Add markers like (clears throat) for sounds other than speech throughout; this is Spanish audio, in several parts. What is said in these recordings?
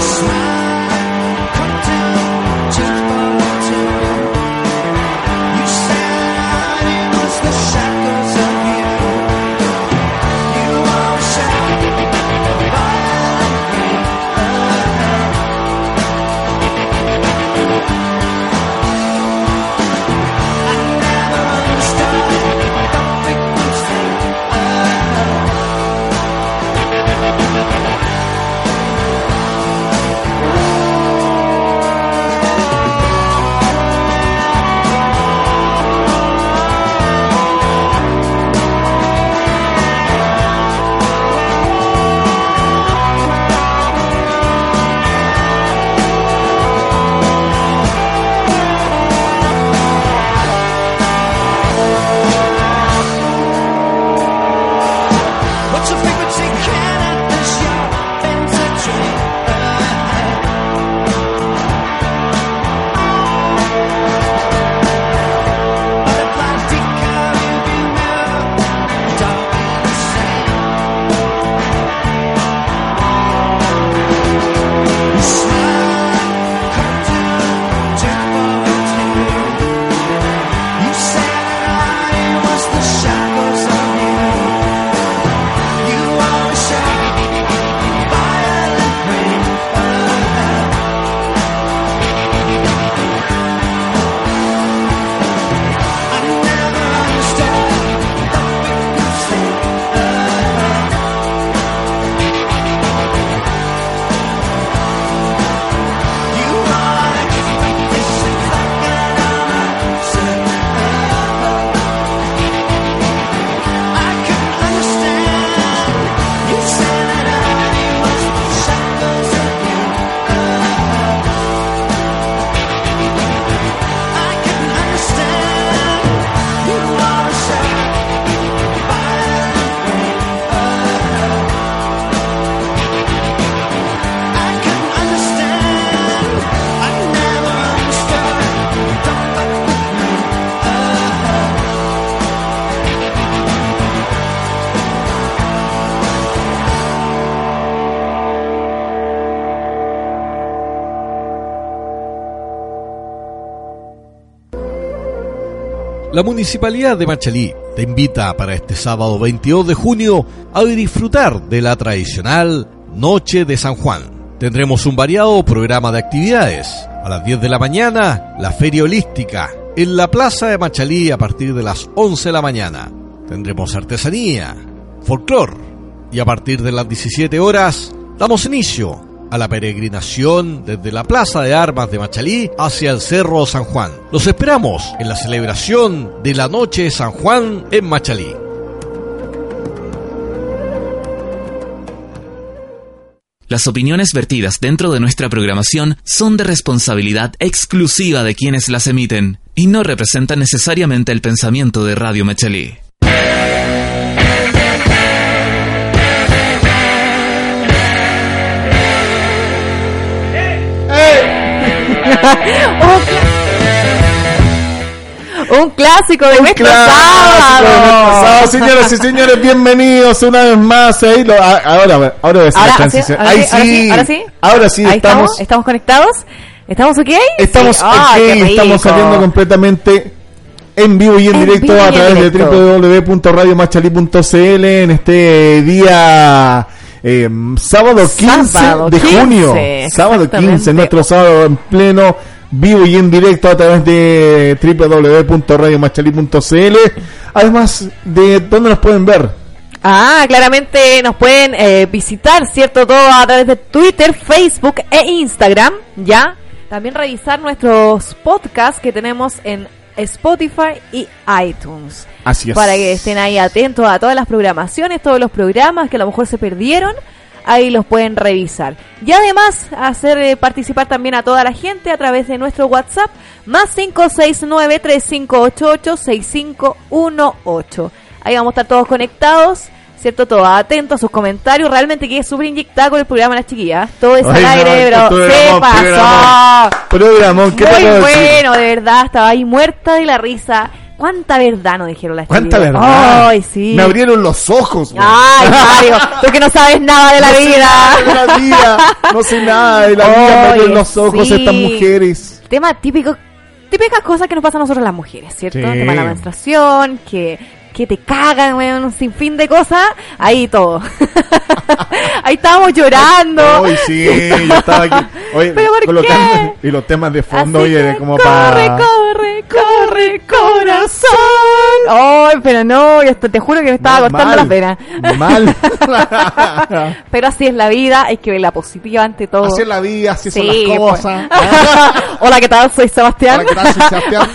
Smile. La Municipalidad de Machalí te invita para este sábado 22 de junio a disfrutar de la tradicional Noche de San Juan. Tendremos un variado programa de actividades. A las 10 de la mañana, la Feria Holística en la Plaza de Machalí a partir de las 11 de la mañana. Tendremos artesanía, folclor y a partir de las 17 horas damos inicio a la peregrinación desde la Plaza de Armas de Machalí hacia el Cerro San Juan. Los esperamos en la celebración de la Noche San Juan en Machalí. Las opiniones vertidas dentro de nuestra programación son de responsabilidad exclusiva de quienes las emiten y no representan necesariamente el pensamiento de Radio Machalí. Un clásico de nuestro sábado. Señoras y señores, bienvenidos una vez más. Ahí ahora, ahora voy a hacer la transición. Ahora, sí, sí, ahora sí. Ahora sí, estamos. estamos. conectados? ¿Estamos ok? Estamos ok, estamos saliendo completamente en vivo y en, directo a través de www.radiomachali.cl en este día eh, sábado 15 de junio. Sábado 15, nuestro sábado en pleno vivo y en directo a través de www.radiomachali.cl. Además de dónde nos pueden ver. Ah, claramente nos pueden eh, visitar, ¿cierto? Todo a través de Twitter, Facebook e Instagram, ¿ya? También revisar nuestros podcasts que tenemos en Spotify y iTunes. Así es. Para que estén ahí atentos a todas las programaciones, todos los programas que a lo mejor se perdieron ahí los pueden revisar. Y además hacer eh, participar también a toda la gente a través de nuestro WhatsApp más 569-3588-6518. Ahí vamos a estar todos conectados. ¿Cierto? Todos atentos a sus comentarios. Realmente quedé súper inyectado con el programa de las chiquillas. Todo es al aire, bro. Se pasó. Programón, ¿qué Muy bueno, de verdad. Estaba ahí muerta de la risa. ¿Cuánta verdad nos dijeron las ¿Cuánta verdad? Ay, sí. Me abrieron los ojos. Ay, Mario, (laughs) tú que no sabes nada de la no vida. Sé nada de la vida. No sé nada de la vida. Me abrieron los ojos estas mujeres. Tema típico, típicas cosas que nos pasan a nosotros las mujeres, ¿cierto? Sí. tema de la menstruación, que que te cagan, weón, un sinfín de cosas, ahí todo. (laughs) ahí estábamos llorando. Ay, sí, yo estaba aquí. (laughs) Oye, ¿Pero por qué? (laughs) Y los temas de fondo, oye, de como corre, para. Corre, corre, corazón. Ay, pero no, te juro que me estaba cortando las venas. Mal. pero así es la vida, hay que ver la positiva ante todo. Así es la vida, así son las pues. cosas. Hola, ¿qué tal? Soy Sebastián. Hola, ¿qué tal? Soy Sebastián.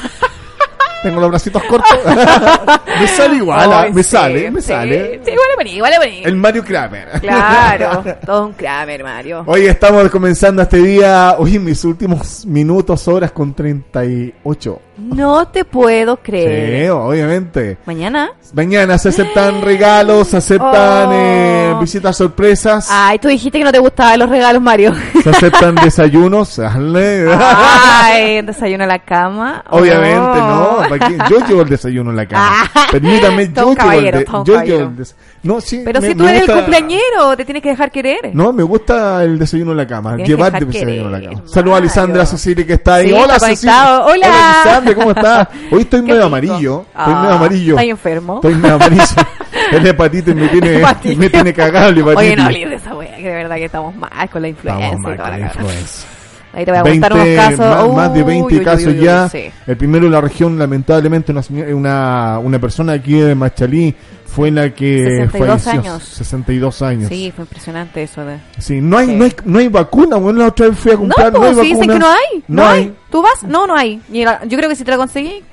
Tengo los bracitos cortos. (laughs) me sale igual, ah, me sale, me sale. Sí, igual a igual a El Mario Kramer. Claro, (laughs) todo un Kramer, Mario. Hoy estamos comenzando este día, hoy mis últimos minutos, horas con 38. No te puedo creer. Sí, obviamente. ¿Mañana? Mañana se aceptan (gasps) regalos, se aceptan eh, oh. visitas sorpresas. Ay, tú dijiste que no te gustaban los regalos, Mario. Se aceptan (laughs) desayunos. Ay, desayuno a la cama. Obviamente, no. Oh. Yo llevo el desayuno a la cama. (laughs) Ah. Permítame, yo llevo el, de, yo llevo el desayuno. No, sí, Pero si tú eres el cumpleañero, te tienes que dejar querer. No, me gusta el desayuno en la cama. Llevar el desayuno en la cama. Saludos a Alessandra Cecilia que está ahí. Hola, Cecilia. Hola. Hola, ¿cómo estás? Hoy estoy medio amarillo. Estoy medio ah, amarillo. ¿Estás enfermo? Estoy medio amarillo. (laughs) el hepatitis me tiene, me tiene cagado el hepatitis. Oye, no hables de esa wea, que de verdad que estamos mal con la influencia. Estamos mal con la influencia. Ahí te voy a 20, contar unos casos. Más, de 20 casos ya. El primero en la región, lamentablemente, una, una persona aquí de Machalí fue la que 62 años. 62 años. Sí, fue impresionante eso de. Sí, no hay no hay no hay vacuna, bueno, la otra vez fui a comprar, no, no hay sí dicen que no hay. No, hay. ¿Tú vas? No, no hay. yo creo que si te la conseguí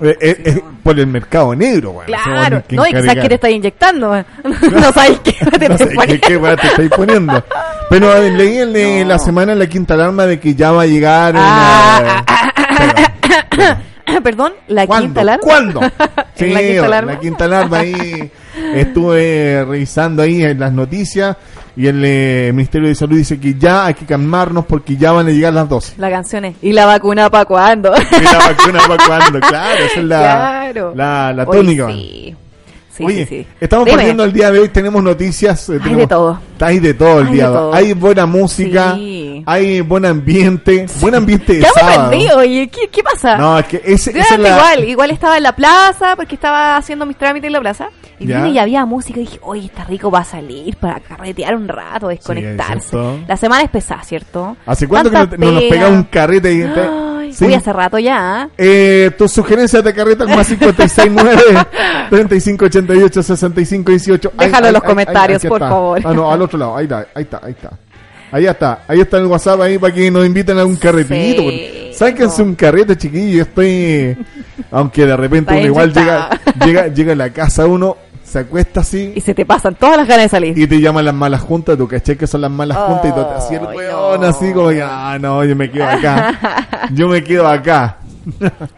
eh, eh, eh, por el mercado negro, bueno, Claro, no, y quizás que te está inyectando, (laughs) no sabes qué te, no sabes qué, qué te estáis poniendo. Pero leí en la semana la quinta alarma de que ya va a llegar. Ah, ah, ah, (coughs) Perdón, la quinta alarma. ¿Cuándo? (laughs) Sí, la quinta alarma. La quinta alarma ahí estuve revisando ahí en las noticias y el eh, Ministerio de Salud dice que ya hay que calmarnos porque ya van a llegar las 12. La canción es ¿Y la vacuna para cuándo? (laughs) ¿Y la vacuna para cuándo? Claro, esa es la, (laughs) la, la tónica. Sí. Sí, Oye, sí, estamos partiendo el día de hoy, tenemos noticias. Eh, hay de todo. Hay de todo el día de hoy. Hay buena música, hay buen ambiente, buen ambiente de sábado. oye, ¿qué, ¿qué, pasa? No, es que ese, es igual, igual estaba en la plaza, porque estaba haciendo mis trámites en la plaza. Y había música y dije, oye, está rico, va a salir para carretear un rato, desconectarse. la semana es pesada, ¿cierto? ¿Hace cuánto que no, nos pega un carrete? Y Ay, ¿Sí? hace rato ya. Eh, tus sugerencias de carreta más 569 3588 6518 Déjalo en los comentarios, por favor. Ah, no, al otro lado, ahí está, ahí está, ahí está. Ahí está, ahí está el WhatsApp ahí para que nos inviten a un carretito. Sí, sáquense un carrete, chiquillo. Estoy. Aunque de repente uno igual llega, llega, llega a la casa uno, se acuesta así. Y se te pasan todas las ganas de salir. Y te llaman las malas juntas, tú caché que son las malas juntas y tú te hacías el weón así como que, ah, no, yo me quedo acá. (laughs) yo me quedo acá.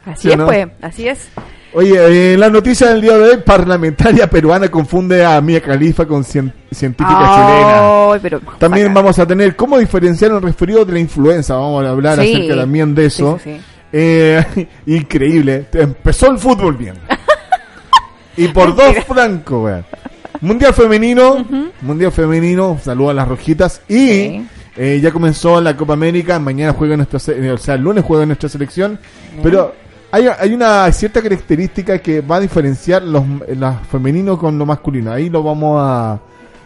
así (laughs) es, pues, así es. Oye, en la noticia del día de hoy, parlamentaria peruana confunde a Mia Khalifa con científica chilena. también vamos a tener cómo diferenciar un resfriado de la influenza. Vamos a hablar acerca también de eso. eh, (laughs) increíble. Empezó el fútbol bien. Y por dos francos, weón. Mundial femenino, mundial femenino, saludos a las rojitas y eh, ya comenzó la Copa América, mañana juega nuestra, o sea, el lunes juega nuestra selección, pero hay, hay una cierta característica que va a diferenciar los, femeninos con lo masculino. Ahí lo vamos a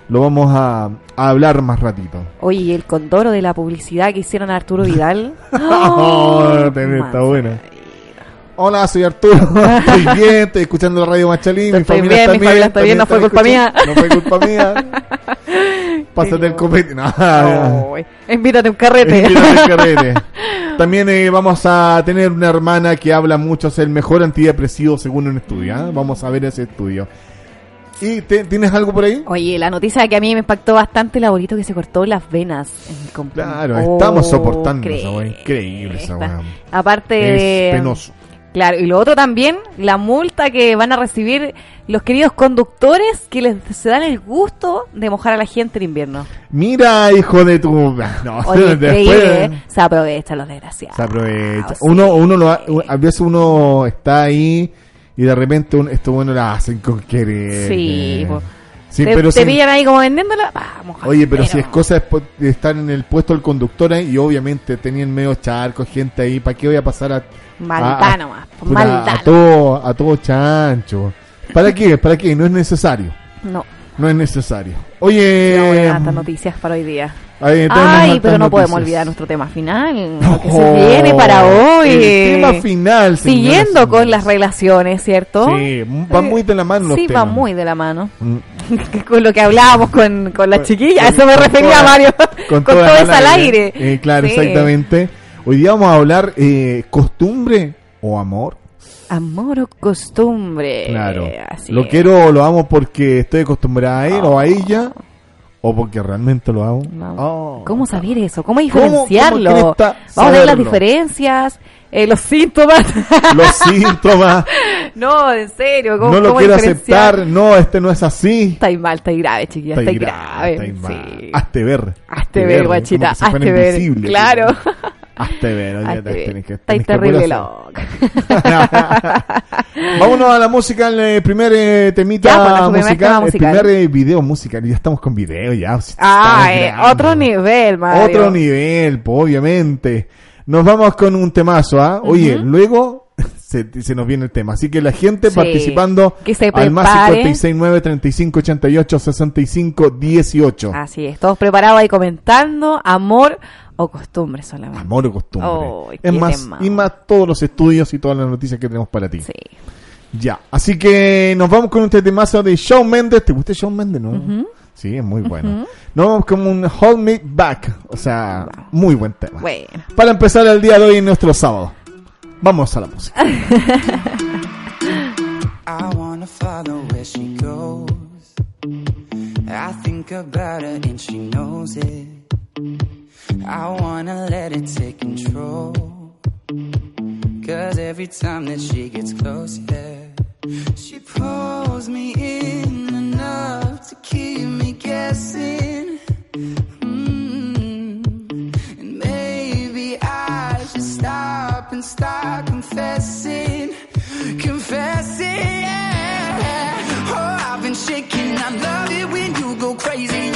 lo vamos a, hablar más ratito. Oye, ¿y el condoro de la publicidad que hicieron a Arturo Vidal? (laughs) oh, está buena. Hola, soy Arturo. (laughs) estoy bien, estoy escuchando la radio Machalín. mi familia está bien, familia está bien, no fue culpa mía. No fue culpa mía. (laughs) Pásate el copete. (laughs) No. Invítate un carrete. Invítate un carrete. También eh, vamos a tener una hermana que habla mucho, es el mejor antidepresivo según un estudio. ¿ah? Vamos a ver ese estudio. ¿Y tienes algo por ahí? Oye, la noticia que a mí me impactó bastante el abuelito que se cortó las venas en Claro, estamos soportando eso, Increíble esa Aparte. Es penoso. Claro, y lo otro también, la multa que van a recibir los queridos conductores que les se dan el gusto de mojar a la gente en invierno. Mira, hijo de tu... No, Oye, (laughs) después... ¿eh? se aprovechan los desgraciados. Se aprovecha. Uno, uno lo, a veces uno está ahí y de repente esto bueno la hacen con querer. Sí, sí te, pero te pillan ahí como vendiéndola, vamos. Oye, pero, si es cosa de estar en el puesto del conductor ahí, y obviamente tenían medio charco, gente ahí, ¿para qué voy a pasar a Maldad nomás. Maldad. A todo, a todo chancho. ¿Para qué? ¿Para qué? No es necesario. No. No es necesario. Oye. No, noticias para hoy día. Ay, pero no podemos olvidar nuestro tema final. Lo que se viene para hoy. El tema final. Siguiendo con las relaciones, ¿cierto? Sí, va muy de la mano. sí, va muy de la mano. Mm. (laughs) con lo que hablábamos con, con la chiquilla. Eso me refería, Mario. Con, (laughs) todo eso al aire. Eh, claro, exactamente. Hoy día vamos a hablar eh, costumbre o amor. Amor o costumbre. Claro. lo quiero o lo amo porque estoy acostumbrada a él o a ella. O porque realmente lo amo. Oh. ¿Cómo saber eso? ¿Cómo diferenciarlo? Vamos a ver las diferencias, eh, los síntomas. (laughs) los síntomas. no, en serio. ¿cómo, no lo quiero aceptar. No, este no es así. Está mal, está grave, chiquilla. Está, grave. Está sí. Hazte ver. Hazte ver, guachita. Hazte ver. Claro. (laughs) Hazte ver, oye, tenés que, Está terrible loca. (laughs) Vámonos a la música, el eh, primer eh, temita pues, musical, el primer eh, video musical. Ya estamos con video, ya. Ah, otro nivel, Mario. Otro nivel, obviamente. Nos vamos con un temazo, ¿ah? Oye, luego (laughs) se, se, nos viene el tema. Así que la gente participando que se al más 569 35 88 65 18. Así es, todos preparados ahí comentando. Amor o costumbre solamente. Amor o costumbre. es más, y más todos los estudios y todas las noticias que tenemos para ti. Sí. Ya, así que nos vamos con un temazo de Shawn Mendes. ¿Te gusta Shawn Mendes, no? Sí, es muy bueno. Nos vamos con un Hold Me Back. O sea, muy buen tema. Bueno. Para empezar el día de hoy en nuestro sábado. Vamos a la música. I wanna follow where she goes. I think about her and she knows it. I wanna let it take control. Cause every time that she gets close, yeah, she pulls me in enough to keep me guessing. Mm. And maybe I should stop and start confessing. Confessing, yeah. Oh, I've been shaking. I love it when you go crazy.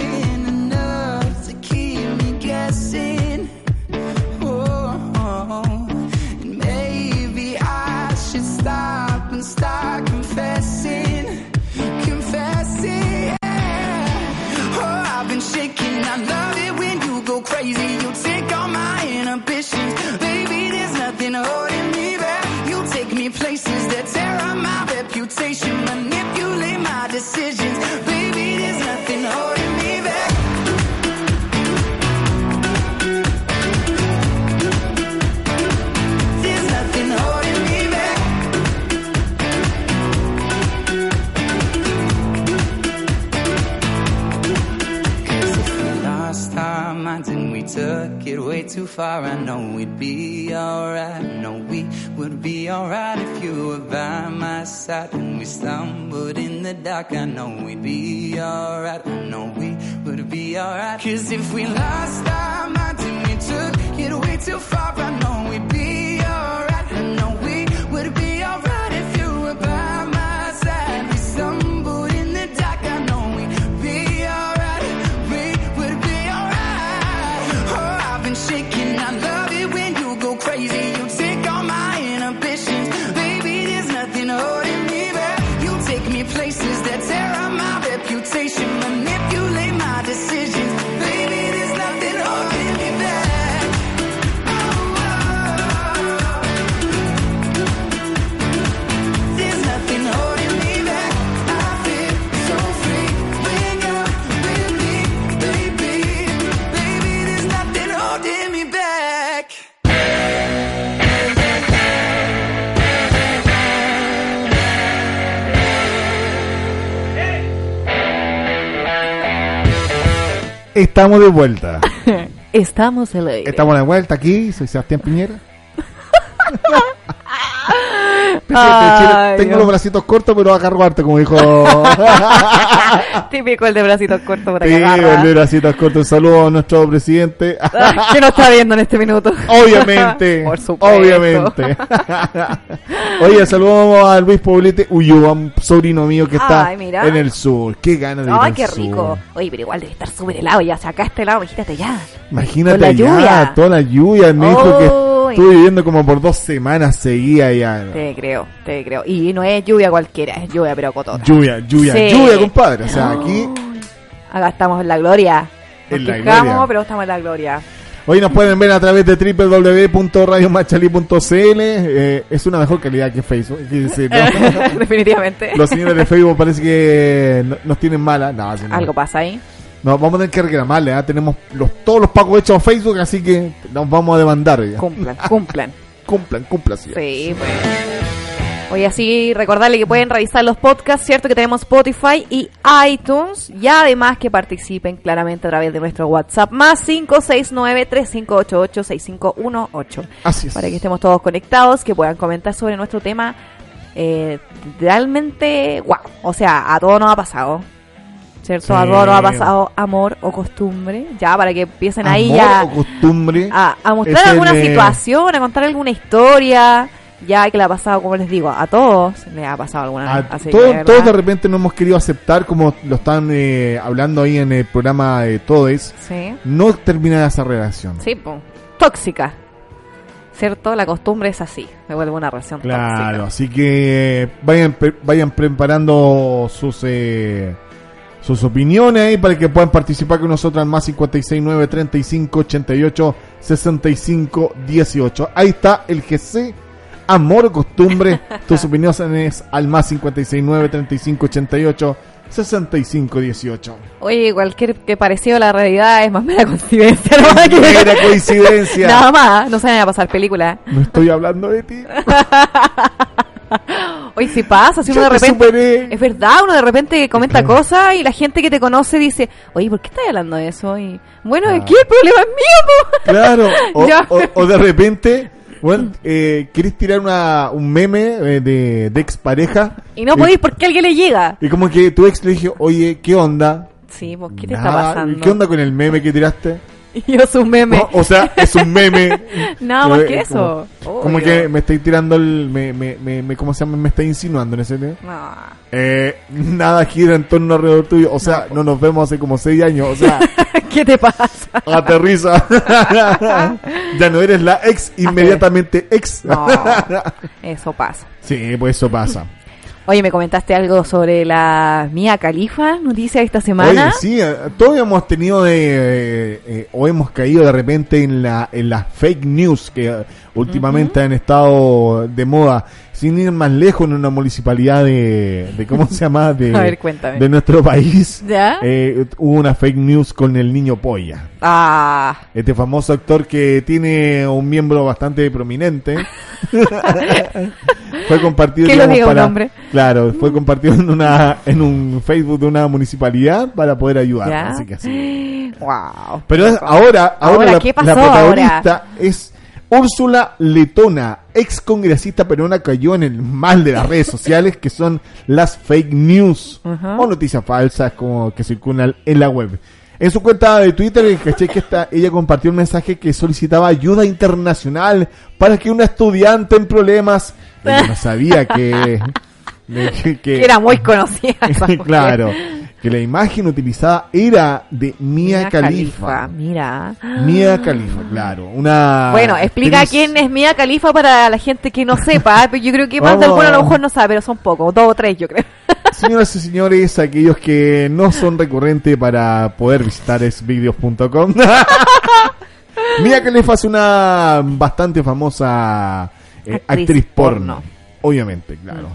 And we stumbled in the dark, I know we'd be alright. I know we would be be alright. Cause if we lost our minds and we took it way too far, Estamos de vuelta. (laughs) Estamos en aire. Estamos de vuelta aquí. Soy Sebastián Piñera. (laughs) Ay, Tengo Dios. los bracitos cortos, pero agarro harto, como dijo. (laughs) Típico el de bracitos cortos por Sí, el de bracitos cortos. Saludos a nuestro presidente. que no está viendo en este minuto. Obviamente. (laughs) Por supuesto. Obviamente. (laughs) Oye, saludamos a Luis Poblete Ulloa, un sobrino mío que está Ay, en el sur. Qué ganas de ir Ay, al qué sur. rico. Oye, pero igual debe estar súper helado ya. O sea, acá este lado, imagínate ya. Imagínate la lluvia. toda la lluvia. Me dijo que estuve viviendo como por dos semanas seguía ya. Te creo, te creo. Y no es lluvia cualquiera, es lluvia pero cotota. Lluvia, lluvia, Sí. lluvia, compadre. O sea, aquí Acá estamos en la gloria. Nos En la quejamos, gloria. pero estamos en la gloria. Hoy nos pueden ver a través de www.radiomachali.cl. Eh, es una mejor calidad que Facebook. (laughs) Definitivamente. Los señores de Facebook parece que no- nos tienen mala. No. Algo pasa ahí. No, vamos a tener que reclamarle. ¿ah? Tenemos los, todos los pagos hechos a Facebook, así que nos vamos a demandar ya. Cumplan, cumplan. (laughs) Cumplan, cumplan. sí. Sí, pues. Hoy así recordarle que pueden revisar los podcasts, cierto que tenemos Spotify y iTunes y además que participen claramente a través de nuestro WhatsApp más 569-3588-6518 Así es. para que estemos todos conectados, que puedan comentar sobre nuestro tema eh, realmente wow, o sea, a todos nos ha pasado. ¿Cierto? A todos nos ha pasado amor o costumbre, ya para que empiecen ahí Amor ya o costumbre. a, a mostrar el, alguna eh, situación, a contar alguna historia, ya que le ha pasado, como les digo, a todos le ha pasado alguna. a que, todos, de repente no hemos querido aceptar, como lo están eh, hablando ahí en el programa de Todes, Sí, no terminar esa relación. sí, po. tóxica. ¿Cierto? La costumbre es así, me vuelve una relación Claro, tóxica. así que eh, vayan pre- vayan preparando sus eh, sus opiniones ahí para que puedan participar con nosotros al más 569 35 88 65 18. Ahí está el GC Amor o Costumbre. tus opiniones al más 569 35 88 65 18. Oye, cualquier que parecido a la realidad es más mera coincidencia. ¿no? Mera coincidencia. Nada más, no se vayan a pasar película. No estoy hablando de ti. (laughs) Oye, si pasa, si uno de te repente... superé. Es verdad, uno de repente comenta cosas y la gente que te conoce dice, oye, ¿por qué estás hablando de eso? Y bueno, Ah. el problema es mío, po. Claro, (laughs) o, Ya. o- o de repente, bueno, eh, querés tirar una, un meme eh, de, de expareja. Y no podéis porque alguien le llega. Y como que tu ex le dije, oye, ¿qué onda? Sí, pues, ¿qué te está pasando? ¿Qué onda con el meme que tiraste? (laughs) Y yo su meme. O, o sea, es un meme. (laughs) Nada más Eh, que eso. Como, que me estáis tirando el. Me, me, me, me- ¿Cómo se llama? Me estáis insinuando en ese tema. No. Eh, nada gira en torno alrededor tuyo. O sea, no, nos vemos hace como seis años. O sea, (laughs) ¿Qué te pasa? aterriza. ya no eres la ex, inmediatamente ex. No, eso pasa. Sí, pues eso pasa. Oye, me comentaste algo sobre la Mía Califa, noticia de esta semana. Oye, sí, eh, todos hemos tenido de, eh, eh, o hemos caído de repente en la en las fake news que últimamente han estado de moda. Sin ir más lejos en una municipalidad de, de ¿cómo se llama? De, (laughs) A ver, cuéntame. de nuestro país. ¿Ya? Eh, hubo una fake news con el niño polla. Ah, Este famoso actor que tiene un miembro bastante prominente. (laughs) fue compartido Que lo digamos, diga un para- hombre. Claro, fue compartido en una en un Facebook de una municipalidad para poder ayudar. ¿ya? Así que así. (gasps) Wow. Pero es- ahora, ahora, Ahora, la, ¿qué la pasó protagonista es Úrsula Letona, ex congresista peruana, cayó en el mal de las redes sociales que son las fake news o noticias falsas como que circulan en la web. En su cuenta de Twitter, caché que esta, ella compartió un mensaje que solicitaba ayuda internacional para que una estudiante en problemas, ella no sabía que, que, (laughs) que era muy (laughs) conocida. claro que la imagen utilizada era de Mia, Khalifa. Mira. Mia Khalifa, claro. Una bueno, explica quién es Mia Khalifa para la gente que no sepa. ¿eh? yo creo que más de alguno a lo mejor no sabe, pero son pocos, dos o tres yo creo. (laughs) Señoras y señores, aquellos que no son recurrentes para poder visitar esvideos.com. (laughs) Mia Khalifa es una bastante famosa eh, actriz, porno. Obviamente, claro.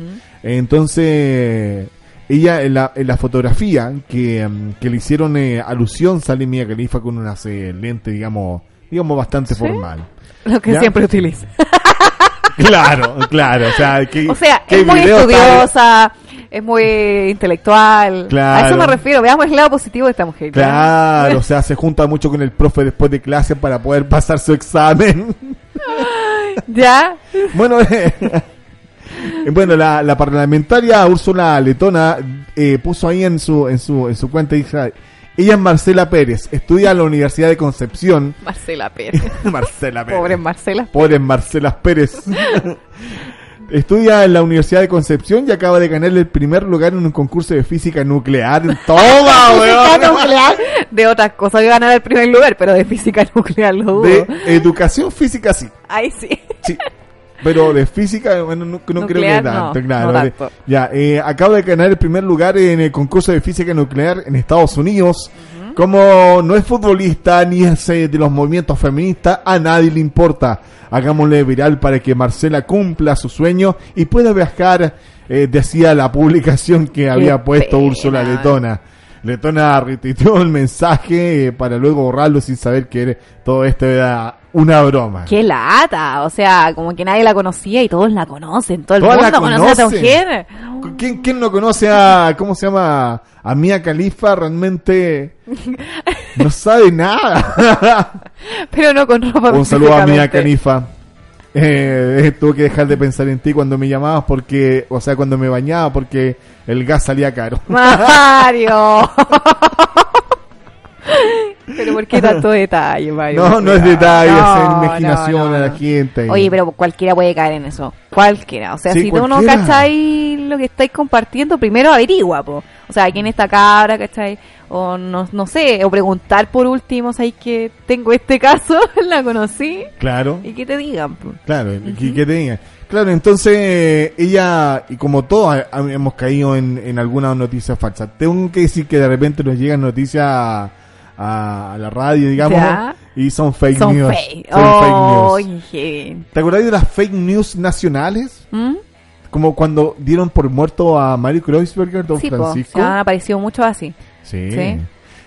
Entonces, ella en la, en la fotografía que, mm, que le hicieron eh, alusión sale Mia Khalifa con unas eh, lentes, digamos, digamos bastante formal. Lo que siempre utiliza. (laughs) claro, claro. O sea, que, o sea es muy estudiosa, es muy intelectual. A eso me refiero. Veamos el lado positivo de esta mujer. Claro, o sea, se junta mucho con el profe después de clase para poder pasar su examen. (laughs) ¿Ya? Bueno, Eh, (laughs) (laughs) bueno, la, la parlamentaria Úrsula Letona eh, puso ahí en su, en su, en su cuenta, ella es Marcela Pérez, estudia en la Universidad de Concepción. Marcela Pérez. (laughs) Marcela Pérez. Pobre Marcela. Pobre Marcela Pérez. (laughs) Estudia en la Universidad de Concepción y acaba de ganar el primer lugar en un concurso de física nuclear. ¡Toma, Física nuclear. De otras cosas que ganar el primer lugar, pero de física nuclear lo dudo. De educación física sí. Ahí sí. Sí. Pero de física, bueno, no, creo que tanto, claro. Ya, eh, acaba de ganar el primer lugar en el concurso de física nuclear en Estados Unidos. Como no es futbolista ni es eh, de los movimientos feministas, a nadie le importa. Hagámosle viral para que Marcela cumpla su sueño y pueda viajar, eh, decía la publicación que había puesto Úrsula Letona. Letona retuiteó el mensaje para luego borrarlo sin saber que todo esto era una broma. ¡Qué lata! O sea, como que nadie la conocía y todos la conocen. Todo el mundo conoce a esa mujer. ¿Quién, ¿Quién, no conoce a, cómo se llama? A Mia Califa realmente (laughs) no sabe nada. Pero no con ropa. Un saludo a Mia Califa. Eh, tuve que dejar de pensar en ti cuando me llamabas porque, o sea, cuando me bañaba porque el gas salía caro. Mario. (laughs) (laughs) Pero ¿por qué tanto (laughs) detalle, Mario? No, no es detalle, es imaginación de la gente. Oye, pero cualquiera puede caer en eso. Cualquiera. O sea, si tú no cacháis lo que estáis compartiendo, primero averigua, po. O sea, quién está cabra, ¿cachai? O no, no sé, o preguntar por último, ¿sabes que tengo este caso? (laughs) la conocí. Claro. Y que te digan, po. Claro, y que te digan. Claro, entonces ella, y como todos hemos caído en, en algunas noticias falsas, tengo que decir que de repente nos llegan noticias a, la radio, digamos, y son fake news. Son fake news. ¿Te acuerdas de las fake news nacionales? ¿Mm? Como cuando dieron por muerto a Mario Kreuzberger, Don Francisco. han aparecido mucho así. Sí.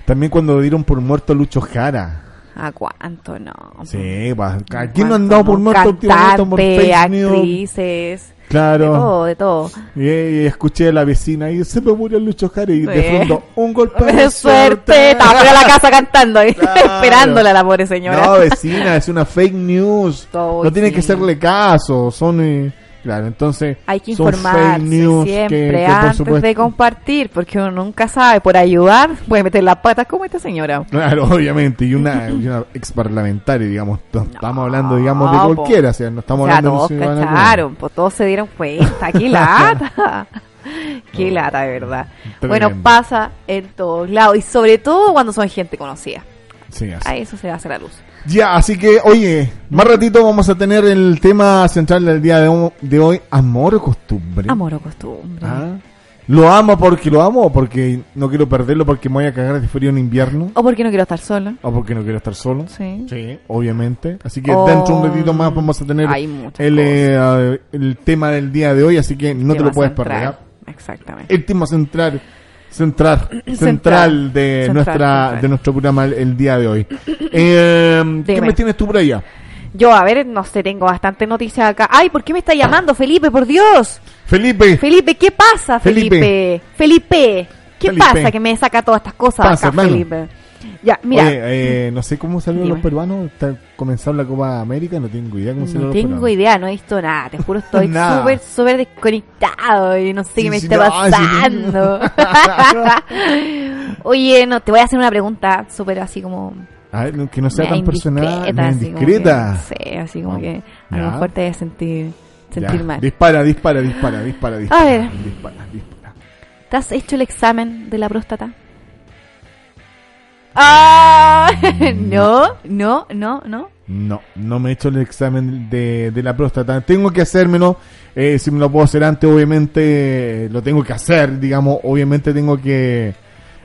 También cuando dieron por muerto a Lucho Jara. ¿A cuánto no? Sí, ¿quién no han dado por muerto últimamente por fake actrices. Claro. De todo, de todo. Y, escuché a la vecina y se me murió Lucho Jara y de fondo un golpe de, (laughs) suerte. Estaba fuera la casa cantando y (laughs) (laughs) esperándola la pobre señora. No, vecina, es una fake news. no tiene que hacerle caso. Son. Eh, Claro, entonces hay que informarse siempre antes de compartir, porque uno nunca sabe, por ayudar puede meter las patas como esta señora. Claro, obviamente, y una, ex parlamentaria, digamos, estamos hablando, digamos, de cualquiera, o sea, no estamos hablando de cacharon, pues todos se dieron cuenta, qué (laughs) lata. qué lata, de verdad. Bueno, pasa en todos lados, y sobre todo cuando son gente conocida. Sí, así. A eso se hace la luz. Ya, así que, oye, más ratito vamos a tener el tema central del día de, hoy, amor o costumbre. Amor o costumbre. Ah, ¿Lo amo porque lo amo o porque no quiero perderlo porque me voy a cagar de frío en invierno? O porque no quiero estar solo. O porque no quiero estar solo. Sí. Sí, obviamente. Así que dentro de un ratito más vamos a tener el, eh, el tema del día de hoy, así que no te lo puedes perder. Exactamente. El tema central (clears throat) central, central de nuestra de nuestro programa el, día de hoy. (clears throat) Eh, ¿Qué me tienes tú por allá? Yo, a ver, no sé, tengo bastante noticias acá. Ay, ¿por qué me está llamando Felipe? Por Dios. Felipe. Felipe, ¿qué pasa, Felipe? Felipe. ¿Qué pasa que me saca todas estas cosas acá, Felipe? Ya, mira. eh, no sé cómo salieron los peruanos. Está comenzando la Copa América, no tengo idea cómo No tengo idea, no he visto nada. Te juro, estoy (laughs) súper, súper desconectado y no sé qué me está pasando. (laughs) Oye, no, te voy a hacer una pregunta súper así como... A ver, que no sea tan personal, indiscreta. sí, así como que a lo mejor te sentir, sentir mal. Dispara, dispara, dispara, dispara, dispara. A ver. Dispara, dispara. ¿Te has hecho el examen de la próstata? Ah, (laughs) no, no, no, no. No, no me he hecho el examen de, de la próstata. Tengo que hacérmelo. Eh, si me lo puedo hacer antes, obviamente lo tengo que hacer. Digamos, obviamente tengo que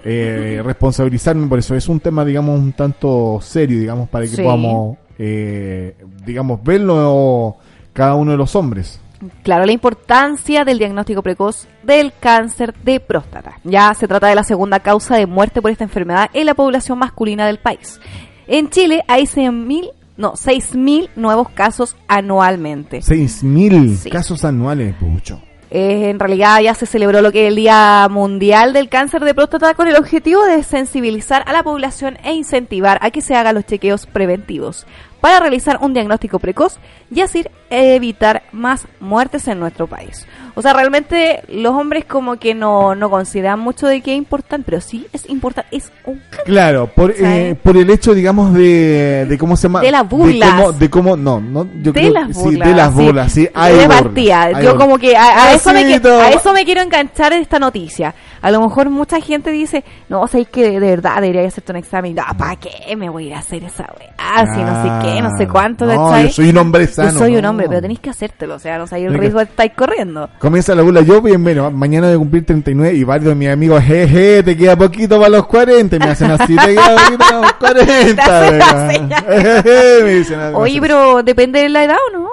eh, (laughs) responsabilizarme por eso. Es un tema, digamos, un tanto serio, digamos, para que podamos, eh, digamos, verlo cada uno de los hombres. Claro, la importancia del diagnóstico precoz del cáncer de próstata. Ya se trata de la segunda causa de muerte por esta enfermedad en la población masculina del país. En Chile hay 100.000, no, 6.000 nuevos casos anualmente. 6.000 casos anuales, mucho. Eh, en realidad ya se celebró lo que es el Día Mundial del Cáncer de Próstata con el objetivo de sensibilizar a la población e incentivar a que se hagan los chequeos preventivos para realizar un diagnóstico precoz y así evitar más muertes en nuestro país. O sea, realmente los hombres como que no, no consideran mucho de que es importante, pero sí es importante, es un Claro, por, eh, por el hecho, digamos, de, de cómo se llama... De las burlas. De cómo, no, no, yo de creo, las sí, burlas. de las burlas, sí, hay de burlas, partida. hay Yo burlas. como que a, a eso me, a eso me quiero enganchar en esta noticia. A lo mejor mucha gente dice, no, o sea, es que de, de verdad debería hacerte un examen. No, ¿para qué me voy a ir a hacer esa weá? Si no sé qué, no sé cuánto, No, ¿cachai? yo soy un hombre Yo sano. soy un no. hombre, pero tenéis que hacértelo, o sea, no sabéis el Tenés riesgo que estáis corriendo. Comienza la burla, yo bien, bueno, mañana a cumplir 39 y varios de mis amigos, jeje, te queda poquito para los 40, y me hacen así, te queda poquito para los 40. (laughs) Te hacen la venga. señal. (laughs) Jeje, me dicen algo Oye, así. pero depende de la edad o no.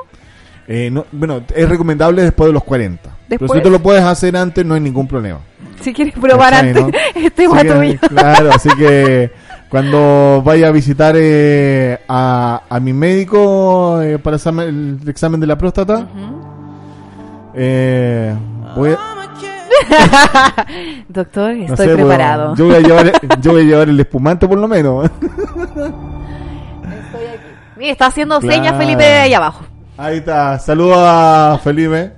Eh, no, bueno, es recomendable después de los 40. Pero Después. si tú lo puedes hacer antes, no hay ningún problema. Si quieres probar ¿Cachai, antes, no? (laughs) este que, tuyo. (laughs) Claro, así que cuando vaya a visitar eh, a, a mi médico eh, para examen- el examen de la próstata, eh, voy a- (laughs) Doctor, no estoy pues, preparado. yo, voy a llevar, yo voy a llevar el espumante por lo menos. Mira, está haciendo Claro. señas Felipe de ahí abajo. Ahí está, saludos a Felipe.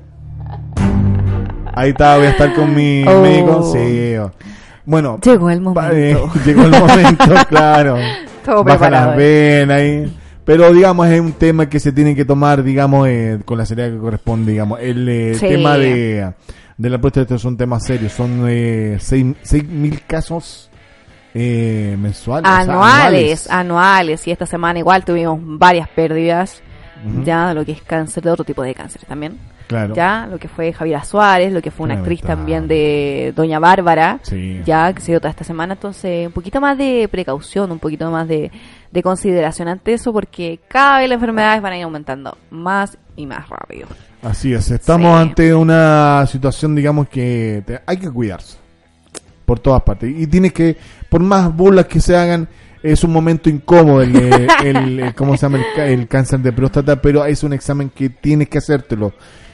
Ahí está, voy a estar con mi Oh. médico. Sí. Bueno, Llegó el momento. eh, (laughs) llegó el momento, (laughs) claro. Todo Baja las venas ahí. Pero digamos es un tema que se tiene que tomar, digamos, eh, con la seriedad que corresponde, digamos. El eh, Sí. tema de, de la próstata es un tema serio. Son eh, seis seis mil casos eh, mensuales. o sea, anuales, anuales. Y esta semana igual tuvimos varias pérdidas. Ujú. Ya lo que es cáncer, de otro tipo de cáncer también. Claro. Ya lo que fue Javiera Suárez, lo que fue una actriz también de Doña Bárbara. Sí. Ya que se dio toda esta semana. Entonces, un poquito más de precaución, un poquito más de, de consideración ante eso, porque cada vez las enfermedades van a ir aumentando más y más rápido. Así es, estamos Sí. ante una situación, digamos, que te- hay que cuidarse por todas partes. Y tienes que, por más burlas que se hagan, es un momento incómodo el, eh, el, el- ¿cómo se llama? El cáncer de próstata, pero es un examen que tienes que hacértelo.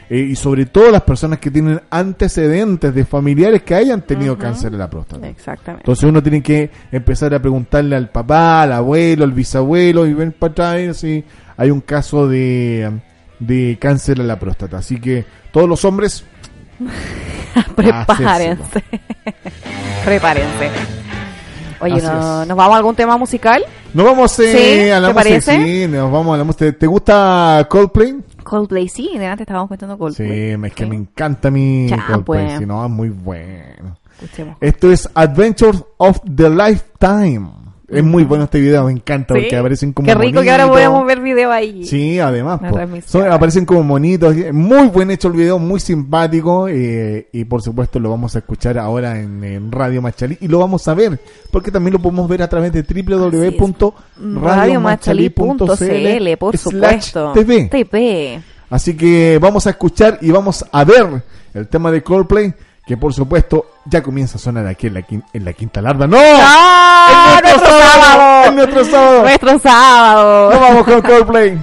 Eh, y sobre todo las personas que tienen antecedentes de familiares que hayan tenido cáncer de la próstata. Exactamente. Entonces uno tiene que empezar a preguntarle al papá, al abuelo, al bisabuelo y ven para atrás si hay un caso de, de cáncer en la próstata. Así que todos los hombres, (laughs) Prepárense. Prepárense. Oye, Así ¿no- es. ¿nos vamos a algún tema musical? nos vamos eh, ¿Sí? a la ¿Te música. Sí, nos vamos a la música. ¿Te gusta Coldplay? Coldplay, sí, delante estábamos contando Coldplay. Sí, es que Sí. me encanta mi Ya, Coldplay. pues. Si no, es muy bueno. Escuchemos. Esto es Adventures of the Lifetime. Es muy bueno este video, me encanta Sí. porque aparecen como Qué rico que ahora podemos ver video ahí. Sí, además. Son- aparecen como monitos. Muy buen hecho el video, muy simpático. eh, y por supuesto lo vamos a escuchar ahora en, en Radio Machalí. Y lo vamos a ver, porque también lo podemos ver a través de Radiomachalí.cl, por supuesto. TV. TV. Así que vamos a escuchar y vamos a ver el tema de Coldplay. Que por supuesto ya comienza a sonar aquí en la, quin- en la quinta larda. ¡No! ¡Ah! ¡Es nuestro sábado! ¡Es nuestro sábado! Nuestro sábado. ¡Nos vamos con Coldplay!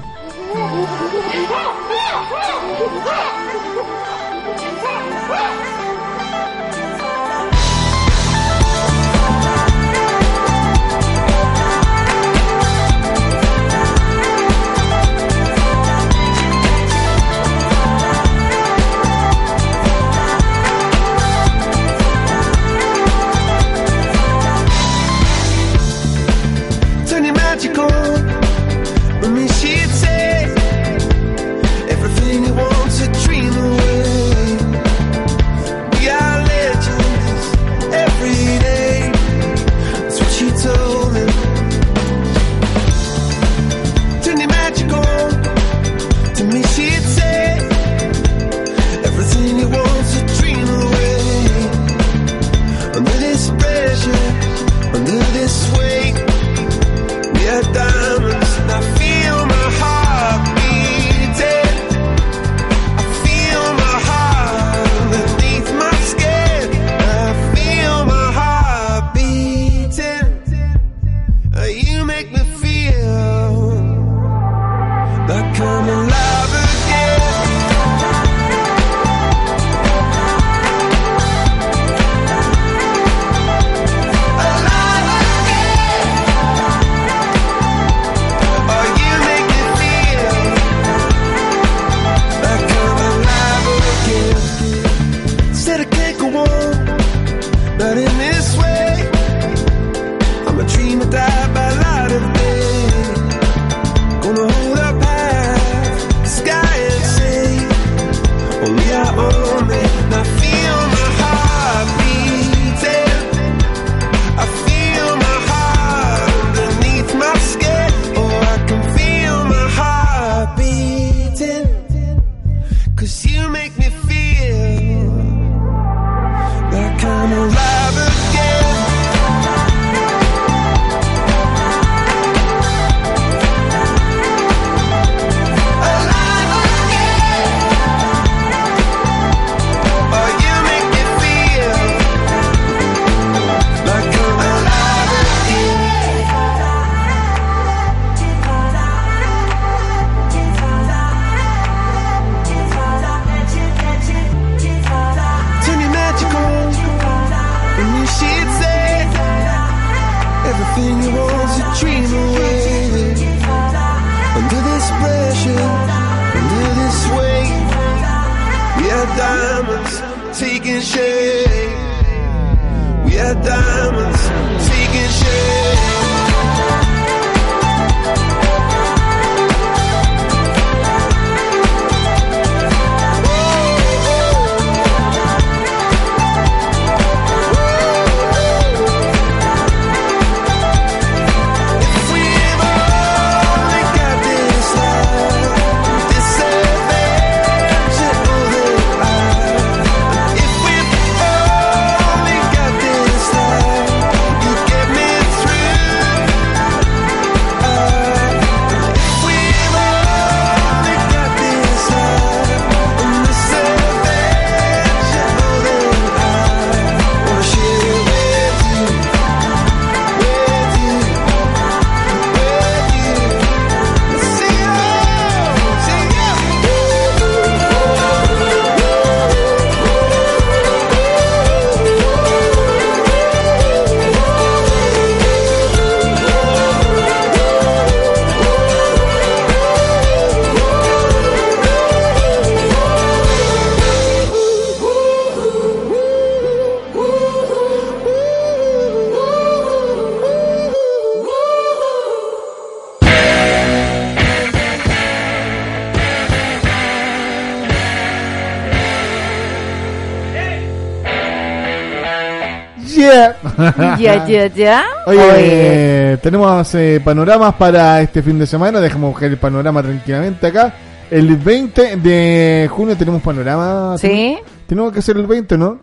Ya, ya, ya. Oye, Oye. tenemos eh, panoramas para este fin de semana. Dejamos buscar el panorama tranquilamente acá. El 20 de junio tenemos panorama. Sí. Tenemos que hacer el 20, ¿no?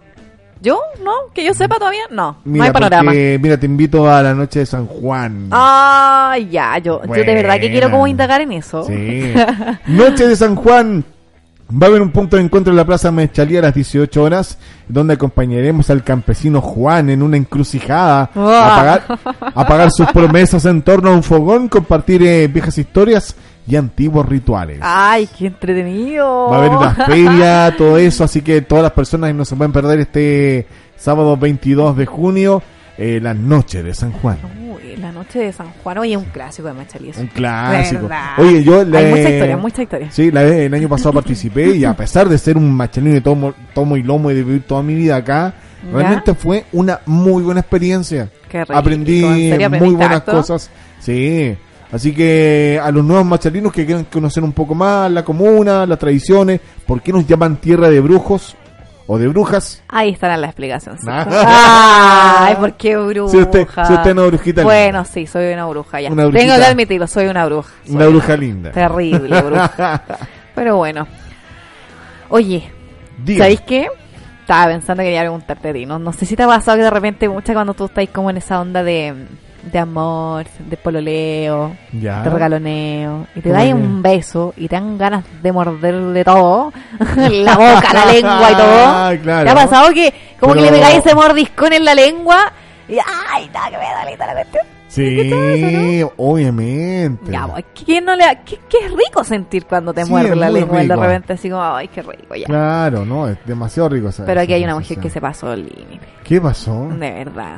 ¿Yo? ¿No? ¿Que yo sepa todavía? No. Mira, no hay panorama. porque, mira, te invito a la noche de San Juan. Ah, ya, yo, yo de verdad que quiero como indagar en eso. Sí. (laughs) Noche de San Juan. Va a haber un punto de encuentro en la Plaza Mechalí a las 18 horas, donde acompañaremos al campesino Juan en una encrucijada a Uah. pagar, a pagar sus promesas en torno a un fogón, compartir eh, viejas historias y antiguos rituales. Ay, qué entretenido. Va a haber una feria, todo eso, así que todas las personas no se pueden perder este sábado 22 de junio, eh, la noche de San Juan. La noche de San Juan. Oye, un clásico de Machalí. eso. Un clásico. ¿Verdad? Oye, yo Hay le- mucha historia, mucha historia. Sí, la el año pasado participé y a pesar de ser un machalino de tomo, tomo y lomo y de vivir toda mi vida acá, Ya. realmente fue una muy buena experiencia. Qué. Aprendí ¿En serio muy buenas cosas. Sí. Así que a los nuevos machalinos que quieren conocer un poco más la comuna, las tradiciones, por qué nos llaman tierra de brujos o de brujas. Ahí estará la explicación. ¿sí? Ah. (laughs) Ay, ¿por qué bruja? Si usted- si usted no brujita Bueno, sí, soy una bruja ya. Una Tengo que admitirlo, soy una bruja. Soy Una bruja linda. Terrible bruja. (laughs) Pero bueno. Oye, Diga. ¿sabéis qué? Estaba pensando que quería preguntarte a ti. No, no sé si te ha pasado que de repente, mucha cuando tú estás como en esa onda de, de amor, de pololeo, Ya. de regaloneo, y te bien. un beso y te dan ganas de morderle todo, la boca, la lengua y todo. Ah, claro. ¿Te ha pasado que como que Pero- le pegáis ese mordiscón en la lengua y ¡ay, nada que me da la cuestión! Sí, obviamente. Ya, pues, ¿quién no le qué, qué es rico sentir cuando te Sí, muerde la lengua y de rico. repente así como, ¡ay, qué rico! Ya. Claro, no, es demasiado rico. esa- Pero aquí hay una mujer que se pasó el límite. ¿Qué pasó? De verdad.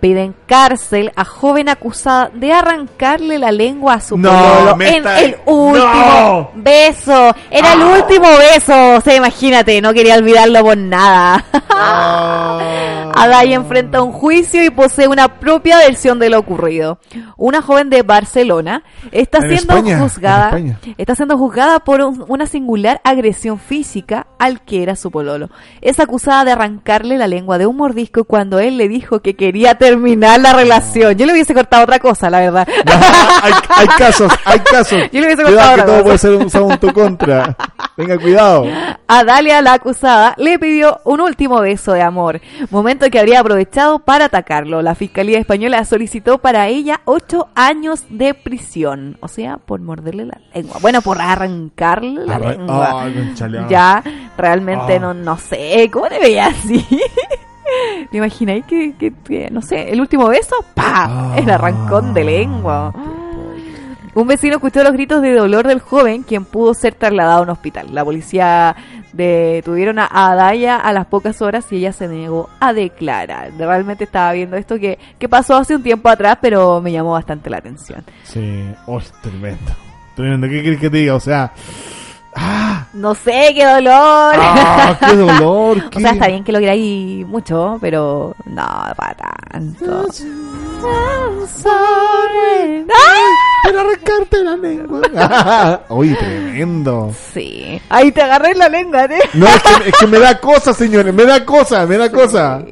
Piden cárcel a joven acusada de arrancarle la lengua a su No, pololo en está- el último ¡No! beso. Era el último beso. O sea, imagínate, no quería olvidarlo por nada. Ah. (laughs) Adai enfrenta un juicio y posee una propia versión de lo ocurrido. Una joven de Barcelona está En siendo España, juzgada, está siendo juzgada por un- una singular agresión física al que era su pololo. Es acusada de arrancarle la lengua de un mordisco cuando él le dijo que quería terminar la relación. Yo le hubiese cortado otra cosa, la verdad. (laughs) hay, hay casos, hay casos. Yo le hubiese Cuidado contado que otra todo cosa. puede ser usado en tu contra. Venga, cuidado. A Dalia, la acusada, le pidió un último beso de amor, momento que habría aprovechado para atacarlo. La Fiscalía Española solicitó para ella ocho años de prisión, o sea, por morderle la lengua. Bueno, por arrancarle la lengua. Ah. ya, realmente Ah. no, no sé, ¿cómo te veía así? (laughs) ¿Te imagináis que, que- que, no sé, el último beso? ¡Pa! Ah. El arrancón de lengua. Un vecino escuchó los gritos de dolor del joven, quien pudo ser trasladado a un hospital. La policía detuvieron a Adaya a las pocas horas y ella se negó a declarar. Realmente estaba viendo esto que, que pasó hace un tiempo atrás, pero me llamó bastante la atención. Sí, oh, tremendo. Tremendo, ¿qué quieres que te diga? O sea, ¡Ah! (gasps) No sé, qué dolor. ¡Ah, qué (laughs) dolor! o sea, está bien que lo queráis mucho, pero no, para tanto. Pero arrancarte la lengua. (laughs) Uy, tremendo. Sí. Ahí te agarré la lengua, ¿eh? No, es que, es que me da cosa, señores. Me da cosa, me da cosa.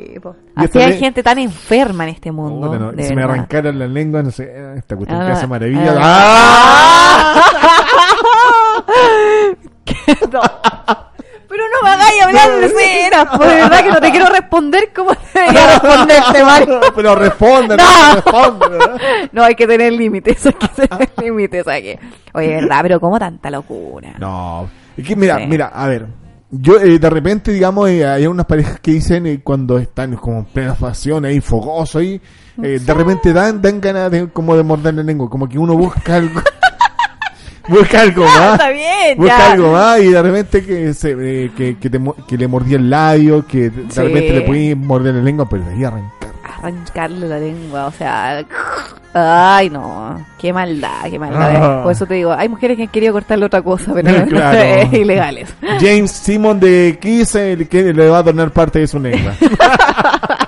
Así hay gente tan enferma en este mundo. Oh, no, si me arrancaran la lengua, no sé, esta cuestión que hace maravilla. ¡Ah! Pero no me hagáis hablar de ceras, por verdad que no te quiero responder como (laughs) debería responderte, Mario. Pero responde, no, responde. No, hay que tener límites, hay que tener (laughs) límites aquí. Oye, verdad, pero como tanta locura. No, es que mira, mira, a ver, yo eh, de repente, digamos, eh, hay unas parejas que dicen eh, cuando están como en plena pasión, ahí fogoso, ahí, de repente dan, dan ganas de, como de morder la lengua, como que uno busca algo. (laughs) busca algo más. Está bien, busca algo más y de repente que, se, que, que, te, que, le mordía el labio, que de repente le podía morder la lengua, pero ahí arrancar. Arrancarle la lengua, o sea. Ay, no. Qué maldad, qué maldad. Ah. Por eso te digo, hay mujeres que han querido cortarle otra cosa, pero (laughs) claro. (laughs) es ilegales. James Simon de Kiss el que le va a donar parte de su lengua. (laughs)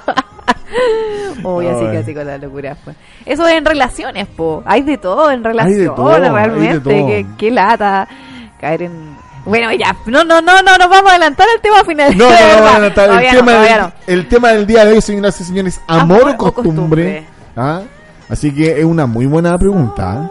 (laughs) Uy, así que así con la locura. Eso en relaciones, po. Hay de todo en relaciones, realmente. Qué, lata caer en bueno, ya, no, no, no, no, nos vamos a adelantar al tema final. No, (laughs) no, no, adelantar. El, tema del, el tema del día de hoy, señoras y señores, amor, o costumbre. ¿Ah? Así que es una muy buena pregunta.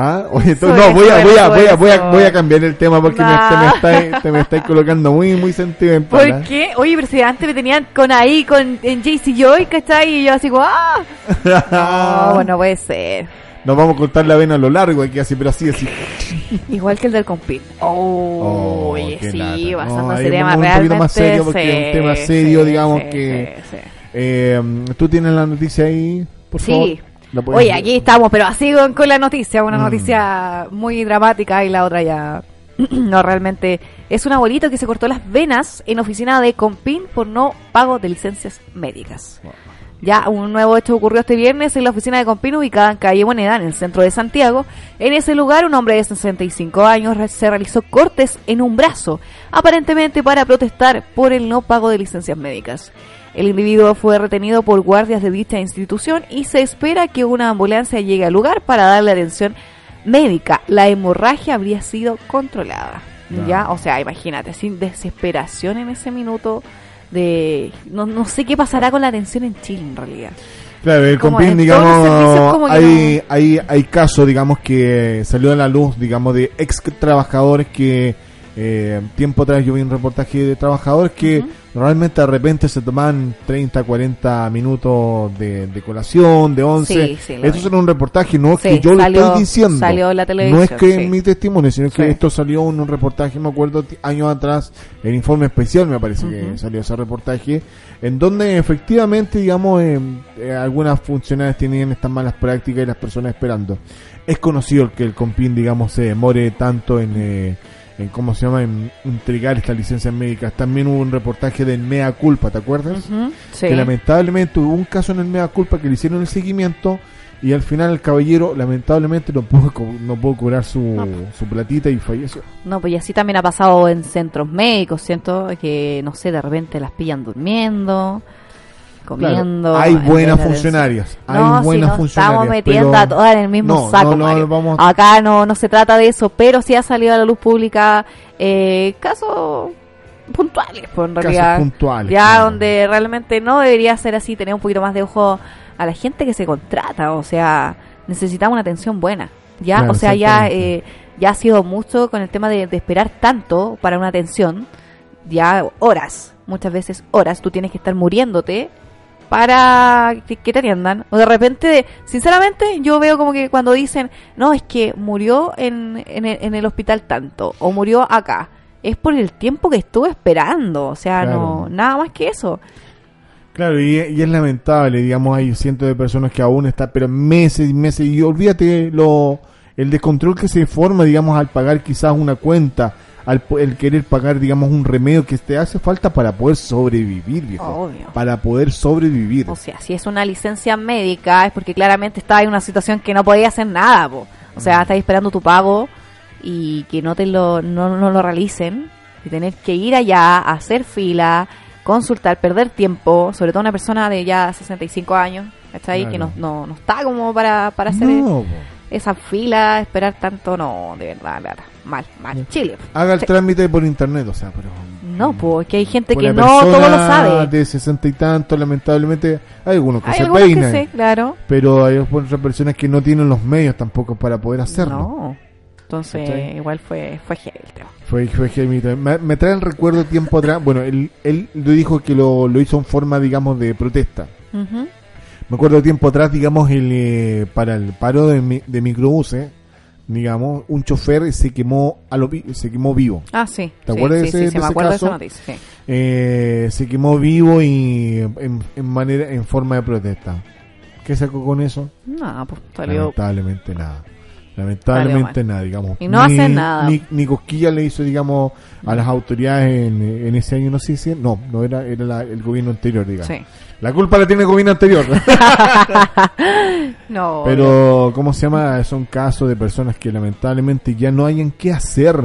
¿Ah? Oye, no, voy a, voy a, voy a, voy a, voy a cambiar el tema porque me, te, me estáis, te me estáis colocando muy, muy sentimental. ¿Por ¿eh? qué? Oye, pero si antes me tenían con ahí, con en JC Joy, ¿cachai? Y yo así ¡ah! (laughs) no, bueno, puede ser. Nos vamos a cortar la vena a lo largo aquí así, pero así, así. Igual que el del compit. Oh, oye, sí, basándose no, tema realmente. Un poquito más serio porque es un tema serio, digamos que... Eh, ¿Tú tienes la noticia ahí, por favor? Sí. Oye, aquí estamos, pero así con, la noticia, una mm. noticia muy dramática y la otra ya (clears throat) no realmente es un abuelito que se cortó las venas en oficina de Compin por no pago de licencias médicas. Ya un nuevo hecho ocurrió este viernes en la oficina de Compin ubicada en calle Moneda, en el centro de Santiago. En ese lugar, un hombre de 65 años se realizó cortes en un brazo, aparentemente para protestar por el no pago de licencias médicas. El individuo fue retenido por guardias de dicha institución y se espera que una ambulancia llegue al lugar para darle atención médica. La hemorragia habría sido controlada. Ya, o sea, imagínate, sin desesperación en ese minuto de no, no sé qué pasará con la atención en Chile en realidad. Claro, el compin, digamos, hay, hay, hay casos, digamos, que salió a la luz, digamos, de ex trabajadores que eh, tiempo atrás yo vi un reportaje de trabajadores que realmente de repente se toman 30, 40 minutos de, colación, de 11. esto es un reportaje, no es que yo lo estoy diciendo. no es que en mi testimonio, sino que esto salió en un reportaje, me acuerdo, años atrás, el informe especial me parece que salió ese reportaje, en donde efectivamente, digamos, eh, eh, algunas funcionarias tienen estas malas prácticas y las personas esperando. Es conocido que el compin, digamos, se demore tanto en... Eh, en cómo se llama, en entregar estas licencias médicas. También hubo un reportaje de Mea Culpa, ¿te acuerdas? Que lamentablemente hubo un caso en el Mea Culpa que le hicieron el seguimiento y al final el caballero lamentablemente no pudo, no pudo cobrar su, su platita y falleció. No, pues y así también ha pasado en centros médicos, siento que no sé, de repente las pillan durmiendo comiendo. hay buenas funcionarias. hay buenas funcionarias. Estamos metiendo a todas en el mismo saco. Acá no, no se trata de eso, pero sí ha salido a la luz pública eh, casos puntuales, pues, en realidad. puntuales. Ya donde realmente no debería ser así, tener un poquito más de ojo a la gente que se contrata. O sea, necesitamos una atención buena. Ya, o sea, ya, eh, ya ha sido mucho con el tema de, de esperar tanto para una atención. Ya horas, muchas veces horas, tú tienes que estar muriéndote para que, te atiendan. O de repente, sinceramente, yo veo como que cuando dicen, no, es que murió en, en, el, hospital tanto, o murió acá, es por el tiempo que estuve esperando. O sea, no nada más que eso. Claro, y, es lamentable, digamos, hay cientos de personas que aún están, pero meses y meses, y olvídate lo el descontrol que se forma, digamos, al pagar quizás una cuenta, al el querer pagar, digamos, un remedio que te hace falta para poder sobrevivir, viejo. Para poder sobrevivir. O sea, si es una licencia médica es porque claramente estaba en una situación que no podía hacer nada, po. O sea, mm. estás esperando tu pago y que no te lo, no, no lo realicen. Y tener que ir allá, hacer fila, consultar, perder tiempo, sobre todo una persona de ya 65 años, está ahí que no, no, no, está como para, para hacer esa fila, esperar tanto, no, de verdad, verdad mal, mal. Chile. Haga el trámite por internet, o sea, pero... No, pues que hay gente que no todo lo sabe. De sesenta y tanto, lamentablemente, hay algunos que se peinan. Que claro. Pero hay otras personas que no tienen los medios tampoco para poder hacerlo. No. Entonces, igual fue fue heavy el tema. Fue, fue heavy. Me, me, trae el recuerdo tiempo atrás. Bueno, él, él dijo que lo, lo hizo en forma, digamos, de protesta. Me acuerdo tiempo atrás, digamos, el, eh, para el paro de, de microbuses, digamos, un chofer se quemó a lo se quemó vivo. Ah, sí. ¿Te acuerdas de ese, caso? Eh, se quemó vivo y en, en, manera en forma de protesta. ¿Qué sacó con eso? Nada, pues Lamentablemente nada. Lamentablemente nada, digamos. Y no hace nada. Ni, cosquilla le hizo, digamos, a las autoridades en, en ese año, no sé si, no, no era, era el gobierno anterior, digamos. Sí. La culpa la tiene el gobierno anterior. (laughs) no. (laughs) Pero, ¿cómo se llama? Son casos de personas que lamentablemente ya no hayan qué hacer.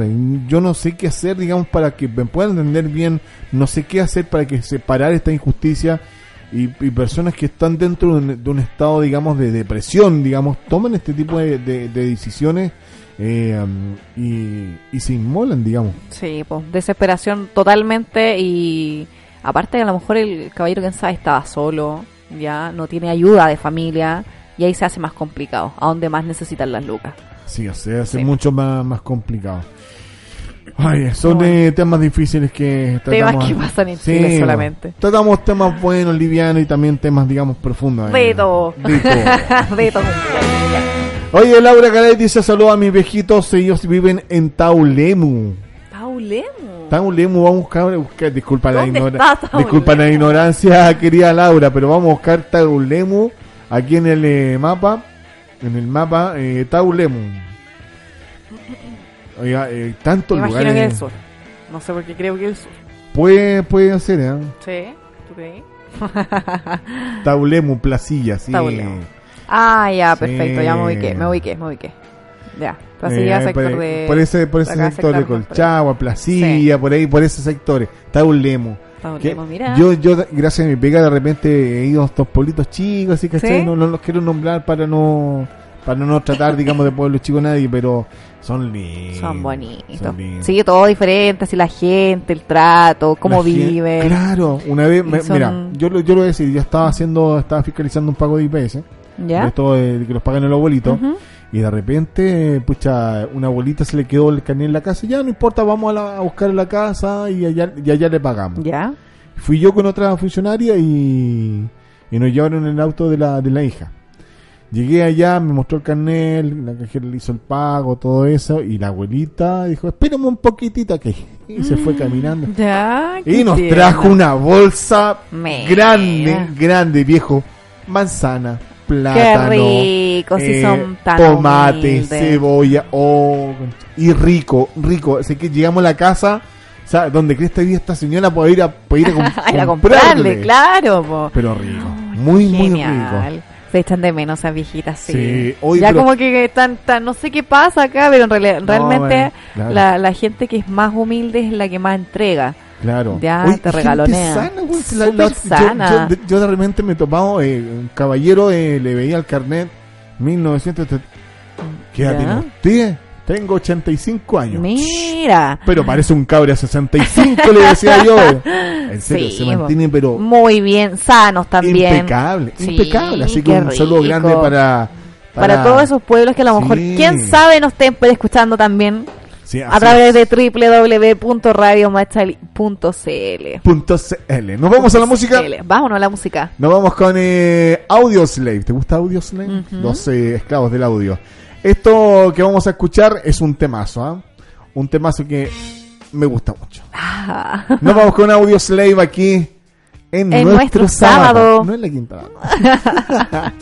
Yo no sé qué hacer, digamos, para que me puedan entender bien. No sé qué hacer para que separar esta injusticia y, personas que están dentro de un, estado, digamos, de depresión, digamos, toman este tipo de, decisiones eh, um, y, se inmolan, digamos. Sí, pues desesperación totalmente y aparte a lo mejor el caballero que sabe estaba solo, ya no tiene ayuda de familia y ahí se hace más complicado, a donde más necesitan las lucas. Sí, se hace mucho más, más complicado. Ay, son de temas difíciles que tratamos. Temas que pasan en Chile solamente. Tratamos temas buenos, livianos y también temas, digamos, profundos. De todo. (laughs) De todo. Oye, Laura Cadet dice saludos a mis viejitos. Ellos viven en Taulemu. Taulemu. Taulemu, vamos a buscar, buscar disculpa, la, disculpa la ignorancia, querida Laura, pero vamos a buscar Taulemu aquí en el eh, mapa. En el mapa, eh, Taulemu. Oiga, eh, tantos Me lugares. Imagino que el sur. No sé por qué creo que el sur. Puede, puede ser, ¿eh? Sí, ¿tú crees? (laughs) Taulemu, Placilla, sí. Ah, ya, perfecto, ya me ubiqué, me ubiqué, me ubiqué. Ya, Placilla, eh, sector por, de. Por ese, por ese sector, de Colchagua, Placilla, por ahí, por esos sectores. Taulemu. Taulemu, mira. Yo, yo, gracias a mi pega, de repente he ido a estos pueblitos chicos, así, que No, no los quiero nombrar para no para no tratar, digamos, de pueblo chico nadie, pero son lindos. Son bonitos. Sí, todo diferente, así la gente, el trato, cómo viven. Claro, una vez, mira, yo, lo, yo lo voy a decir, yo estaba haciendo, estaba fiscalizando un pago de IPS, ¿Ya? esto de, que los pagan los abuelitos, y de repente, pucha, una abuelita se le quedó el carnet en la casa, ya no importa, vamos a, buscar en la casa y allá, y allá le pagamos. ¿Ya? Fui yo con otra funcionaria y, y nos llevaron en el auto de la, de la hija. Llegué allá, me mostró el carnet, la cajera le hizo el pago, todo eso, y la abuelita dijo, espérame un poquitito que y se fue caminando. (laughs) Ya, y nos trajo una bolsa grande, grande, viejo, manzana, plátano, Qué rico, si son eh, tan tomate, cebolla, oh, y rico, rico. Así que llegamos a la casa, o sea, donde cree esta esta señora puede ir a, puede (laughs) ir a, comprarle. claro, Pero rico, muy, muy rico se echan de menos a viejitas, sí. ya como que están, tan, no sé qué pasa acá, pero en realidad, realmente la, la, gente que es más humilde es la que más entrega. Claro. Ya te regalonea. Sana, Yo, de repente me he tomado, eh, un caballero, eh, le veía el carnet 1900. ¿Qué edad tiene usted? Tengo 85 años. Mira. Pero parece un cabre a 65, le decía yo. (laughs) En serio, se mantiene, pero. Muy bien, sanos también. Impecable, impecable. Así que un saludo grande para, para. todos esos pueblos que a lo mejor, quién sabe, nos estén escuchando también. a través de www.radiomachali.cl. ¿Nos vamos a la música? Vámonos a la música. Nos vamos con eh, Audio Slave. ¿Te gusta Audio Slave? Los eh, esclavos del audio. Esto que vamos a escuchar es un temazo, ¿ah? Un temazo que me gusta mucho. Ah. Nos vamos con Audio Slave aquí en, nuestro, sábado. No en la quinta. (laughs)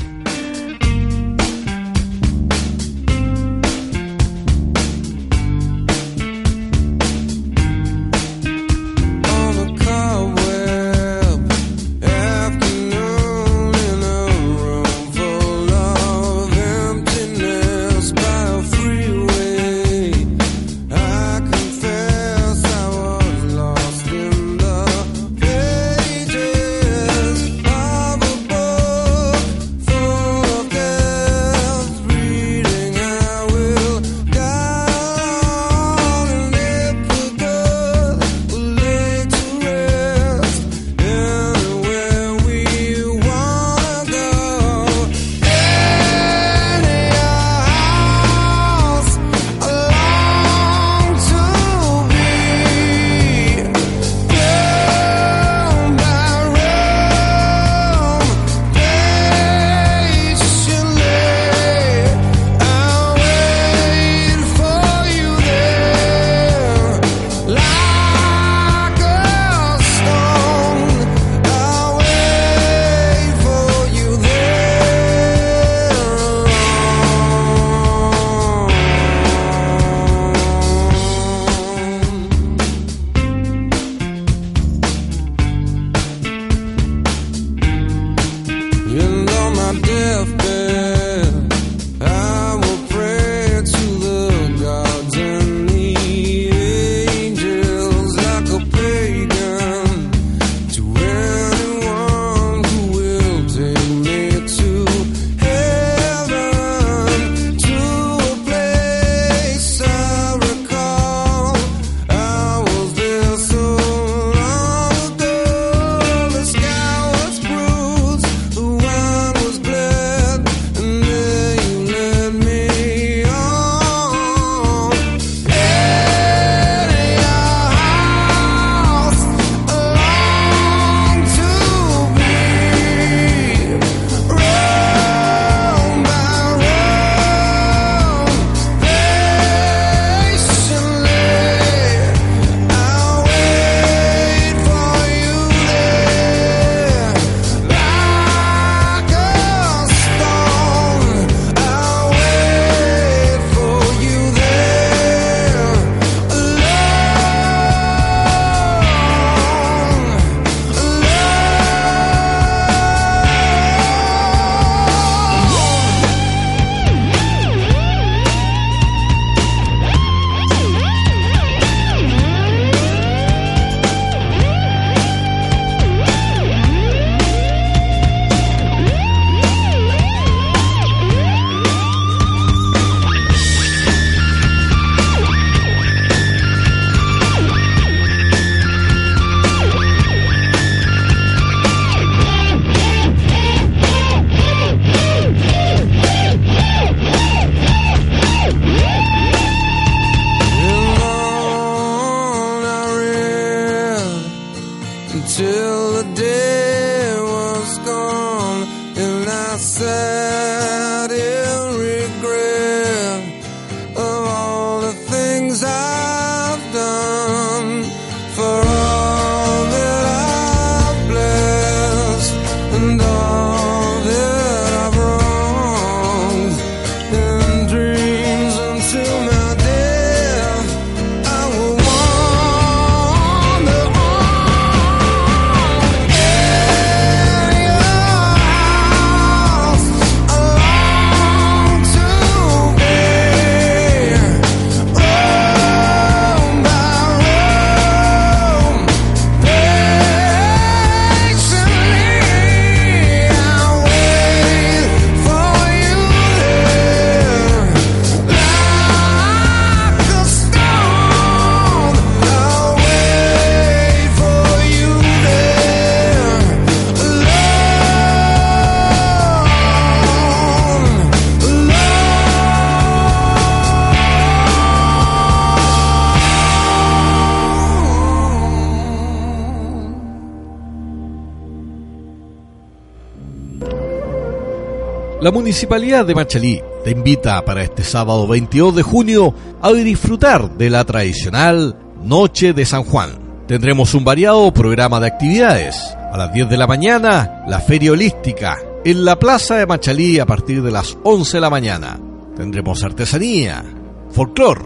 La Municipalidad de Machalí te invita para este sábado 22 de junio a disfrutar de la tradicional Noche de San Juan. Tendremos un variado programa de actividades. A las 10 de la mañana, la Feria Holística en la Plaza de Machalí a partir de las 11 de la mañana. Tendremos artesanía, folclor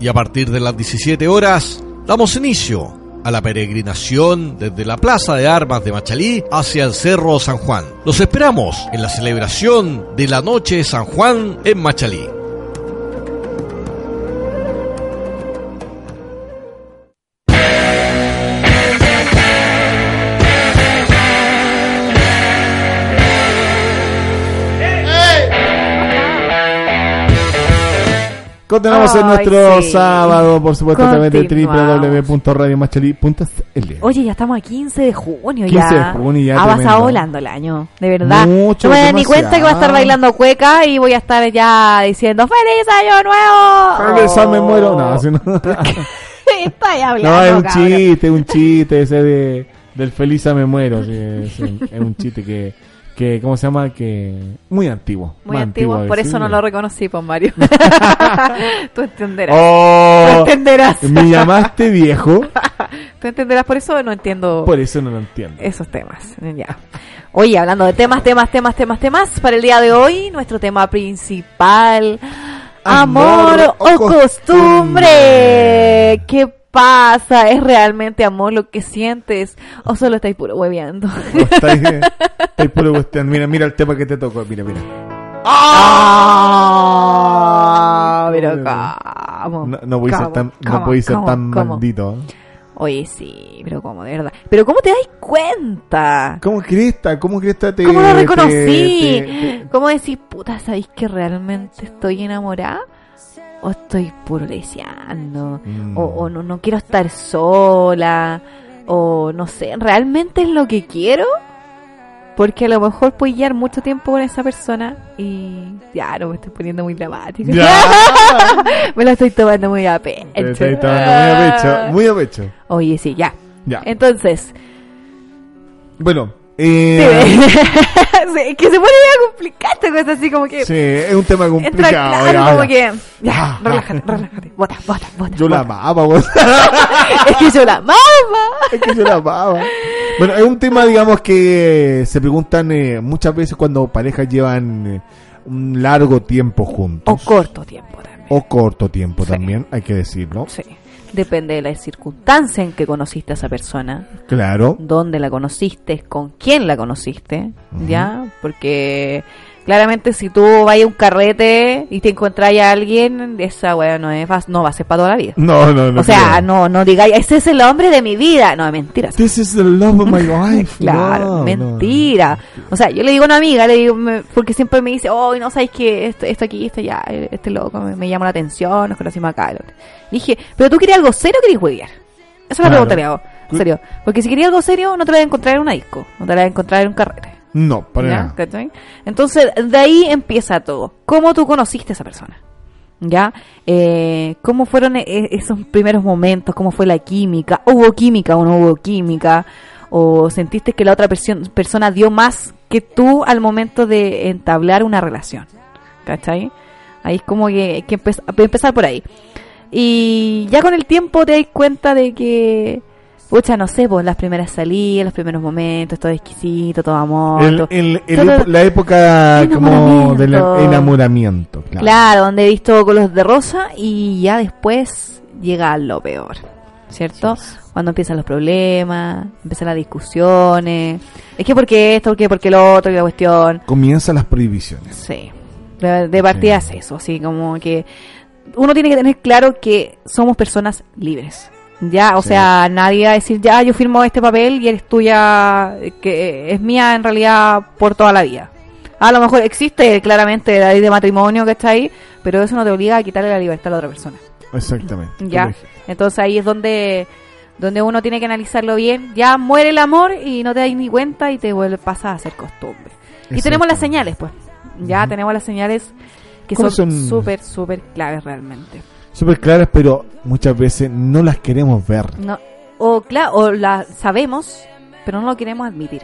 y a partir de las 17 horas damos inicio a la peregrinación desde la Plaza de Armas de Machalí hacia el Cerro San Juan. Los esperamos en la celebración de la Noche de San Juan en Machalí. Continuamos en nuestro sábado, por supuesto, a través de www.radiomachali.cl. Oye, ya estamos a 15 de junio 15 de junio ya. Ha tremendo. pasado volando el año, de verdad. Mucho, no me doy ni cuenta que voy a estar bailando cueca y voy a estar ya diciendo ¡Feliz Año Nuevo! Feliz año, me muero. No, así no. (laughs) Estoy hablando, No, es un cabrón. chiste, un chiste ese de, del feliz a me muero. sí, es, un, es un chiste que, que, ¿cómo se llama? Que muy antiguo. Muy antiguo, por eso no lo reconocí, pues Mario. (laughs) Tú entenderás. Oh, Tú entenderás. me llamaste viejo, (laughs) Tú entenderás, por eso no entiendo por eso no lo entiendo. esos temas. Ya. Oye, hablando de temas, temas, temas, temas, temas, para el día de hoy, nuestro tema principal, amor, o costumbre. costumbre. ¿Qué pasa? ¿Es realmente amor lo que sientes? ¿O solo estáis puro hueveando? Oh, Estáis (laughs) estáis puro cuestión. Mira, mira el tema que te tocó. Mira, mira. ¡Ah! Pero cómo. No, no podéis ser ¿Cómo? tan, no ¿Cómo? podéis ser ¿Cómo? tan ¿Cómo? maldito. ¿eh? Oye, sí, pero como de verdad. Pero ¿cómo te das cuenta? ¿Cómo Crista? ¿Cómo Crista te ¿Cómo lo te- reconocí? te- te- ¿Cómo decís, puta, sabéis que realmente estoy enamorada? ¿O estoy puro leseando? Mm. ¿O, o no, no quiero estar sola? ¿O no sé, realmente es lo que quiero? Porque a lo mejor puedo guiar mucho tiempo con esa persona y ya, no me estoy poniendo muy dramática. (laughs) Me lo estoy tomando muy a pecho. Te estoy tomando muy a pecho. Muy a pecho. Oye, sí, ya. Ya. Entonces, Bueno. Eh, (laughs) sí, que se pone a complicar esta cosa así como que sí, es un tema entra complicado. claro, ya, como ya. que ya, relájate, relájate, bota, bota, bota. Yo la amaba, (laughs) es que yo la amaba. Es que yo la amaba. Bueno, es un tema, digamos, que se preguntan eh, muchas veces cuando parejas llevan eh, un largo tiempo juntos. O corto tiempo también. O corto tiempo Sí. también, hay que decirlo. Sí. Depende de la circunstancia en que conociste a esa persona, Claro. dónde la conociste, con quién la conociste, ¿ya? Porque claramente si tú vas a un carrete y te encontrás a alguien, esa weá no, es, no va a ser para toda la vida. No, no, no. o sea, creo. no, no digáis, ese es el hombre de mi vida. No, mentira. This is the love of my (laughs) life. Claro, No, no, mentira. O sea, yo le digo a una amiga, le digo, me- porque siempre me dice, oh, no sabes que esto, esto aquí, esto ya, este loco me, me llama la atención, nos conocimos acá. Dije, pero tú querías algo serio o querías huevear? Esa es la Claro. pregunta que hago. En serio. Porque si querías algo serio, no te lo vas a encontrar en una disco, no te lo vas a encontrar en un carrete. No, para ¿ya? nada. ¿Cachai? Entonces, de ahí empieza todo. ¿Cómo tú conociste a esa persona? ¿Ya? Eh, ¿Cómo fueron e- esos primeros momentos? ¿Cómo fue la química? ¿Hubo química o no hubo química? ¿O sentiste que la otra perso- persona dio más que tú al momento de entablar una relación? ¿Cachai? Ahí es como que que empe- empezar por ahí. Y ya con el tiempo te das cuenta de que, pucha, no sé, pues las primeras salidas, los primeros momentos, todo exquisito, todo amor. El- todo- el- el todo- la época como del Enamoramiento. Claro. Claro, donde he visto colores de rosa y ya después llega lo peor, ¿cierto? Cuando empiezan los problemas, empiezan las discusiones. Es que porque esto, porque porque lo otro, y la cuestión. Comienzan las prohibiciones. Sí. De, de partida Sí. es eso, así como que uno tiene que tener claro que somos personas libres. Ya, o Sí. sea, nadie va a decir, ya, yo firmo este papel y eres tuya, eh, que es mía en realidad por toda la vida. A lo mejor existe claramente la ley de matrimonio que está ahí, pero eso no te obliga a quitarle la libertad a la otra persona. Exactamente. Ya. Entonces ahí es donde donde uno tiene que analizarlo bien. Ya muere el amor y no te das ni cuenta y te vuelve pasa a hacer costumbre. Y tenemos las señales, pues. Ya tenemos las señales que ¿Cuáles son son? súper, súper claves realmente. Súper claras, pero muchas veces no las queremos ver. No, o, claro, o las sabemos, pero no lo queremos admitir.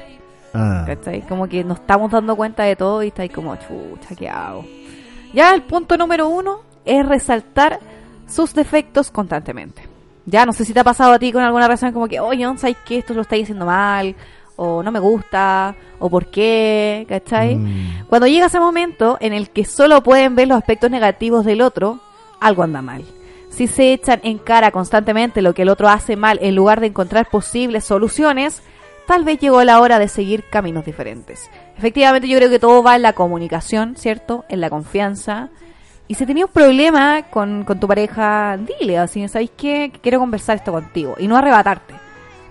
Ah. Como que nos estamos dando cuenta de todo y está ahí como, chucha, ¿qué hago? Ya el punto número uno es resaltar sus defectos constantemente. Ya no sé si te ha pasado a ti con alguna razón como que, oye, no sabes que esto lo estáis haciendo mal, o no me gusta, o por qué, ¿cachai? Mm. Cuando llega ese momento en el que solo pueden ver los aspectos negativos del otro, algo anda mal. Si se echan en cara constantemente lo que el otro hace mal en lugar de encontrar posibles soluciones, tal vez llegó la hora de seguir caminos diferentes. Efectivamente, yo creo que todo va en la comunicación, ¿cierto? En la confianza. Y si tenías un problema con, con tu pareja, dile así, ¿sabes qué? Quiero conversar esto contigo. Y no arrebatarte.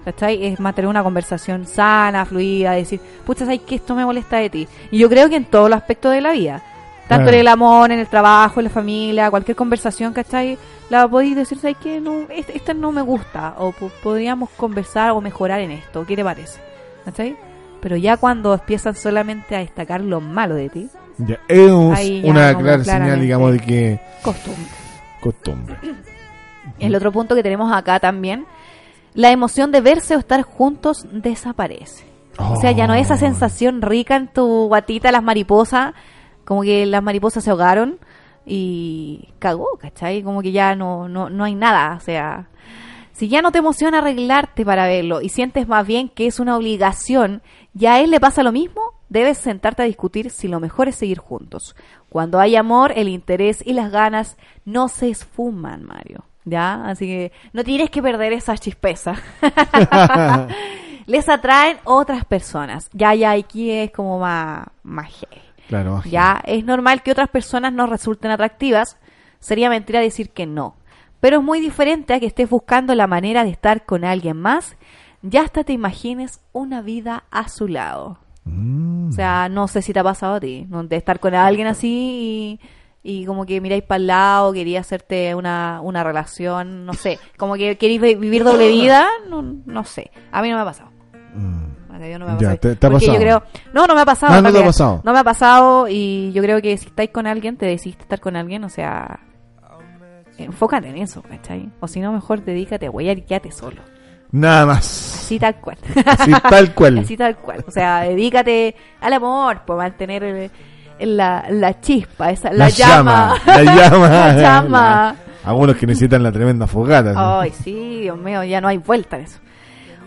¿Cachai? Es mantener una conversación sana, fluida, decir, pucha, ¿sabes qué? Esto me molesta de ti. Y yo creo que en todos los aspectos de la vida. Tanto en el amor, en el trabajo, en la familia, cualquier conversación, ¿cachai? La podéis decir, ¿sabes qué? No, esta, no me gusta. O podríamos conversar o mejorar en esto. ¿Qué te parece? ¿Cachai? Pero ya cuando empiezan solamente a destacar lo malo de ti. Ya, es una clara señal, digamos, de que... Costumbre. Costumbre. (clears throat) El otro punto que tenemos acá también, la emoción de verse o estar juntos desaparece. O sea, ya no hay esa oh. sensación rica en tu guatita, las mariposas, como que las mariposas se ahogaron y cagó, ¿cachai? Como que ya no, no, no hay nada, o sea, si ya no te emociona arreglarte para verlo y sientes más bien que es una obligación y a él le pasa lo mismo, debes sentarte a discutir si lo mejor es seguir juntos. Cuando hay amor, el interés y las ganas no se esfuman, Mario. ¿Ya? Así que no tienes que perder esa chispeza. (laughs) Les atraen otras personas. Ya, ya, aquí es como más, más Claro, ya es normal que otras personas no resulten atractivas. Sería mentira decir que no. Pero es muy diferente a que estés buscando la manera de estar con alguien más ya hasta te imagines una vida a su lado. Mm. O sea, no sé si te ha pasado a ti, de estar con alguien así y, como que miráis para el lado, quería hacerte una, una relación, no sé, como que queréis vivir doble (laughs) vida, no, no sé, a mí no me ha pasado. Mm. No me ha pasado. te, ha pasado. Yo creo, no, no me ha pasado. No, no te ha pasado. No me ha pasado y yo creo que si estáis con alguien, te decidiste estar con alguien, o sea, enfócate en eso, ¿cachai? O si no, mejor dedícate, güey, y quédate solo. Nada más. Así tal cual. Así tal cual. (laughs) Así tal cual. O sea, dedícate al amor, por mantener la, la chispa, esa, la, llama. La llama. (laughs) la llama. Algunos que necesitan la tremenda fogata. Ay, sí, Dios mío, ya no hay vuelta en eso.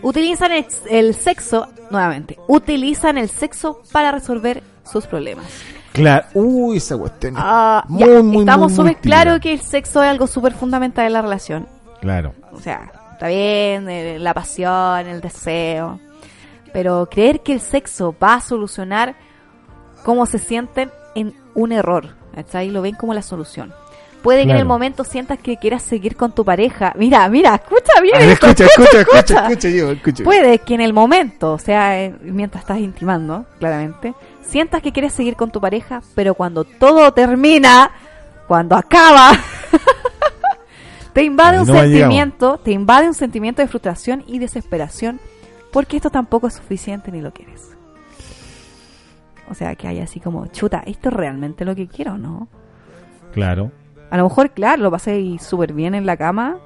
Utilizan el, sexo, nuevamente, utilizan el sexo para resolver sus problemas. Claro, uy, esa cuestión. Ah, muy, muy, estamos súper claros que el sexo es algo súper fundamental en la relación. Claro. O sea, está bien, eh, la pasión, el deseo, pero creer que el sexo va a solucionar cómo se sienten en un error, ahí Lo ven como la solución. Puede que en el momento sientas que quieras seguir con tu pareja. Mira, mira, escucha bien. escucha, escucha, escucha, escucha, escucha, Puede que en el momento, o sea, eh, mientras estás intimando, claramente, sientas que quieres seguir con tu pareja, pero cuando todo termina, cuando acaba, (laughs) Te invade un sentimiento, te invade un sentimiento de frustración y desesperación porque esto tampoco es suficiente ni lo quieres. O sea, que hay así como, chuta, ¿esto es realmente lo que quiero no? Claro. A lo mejor, claro, lo pasé súper bien en la cama,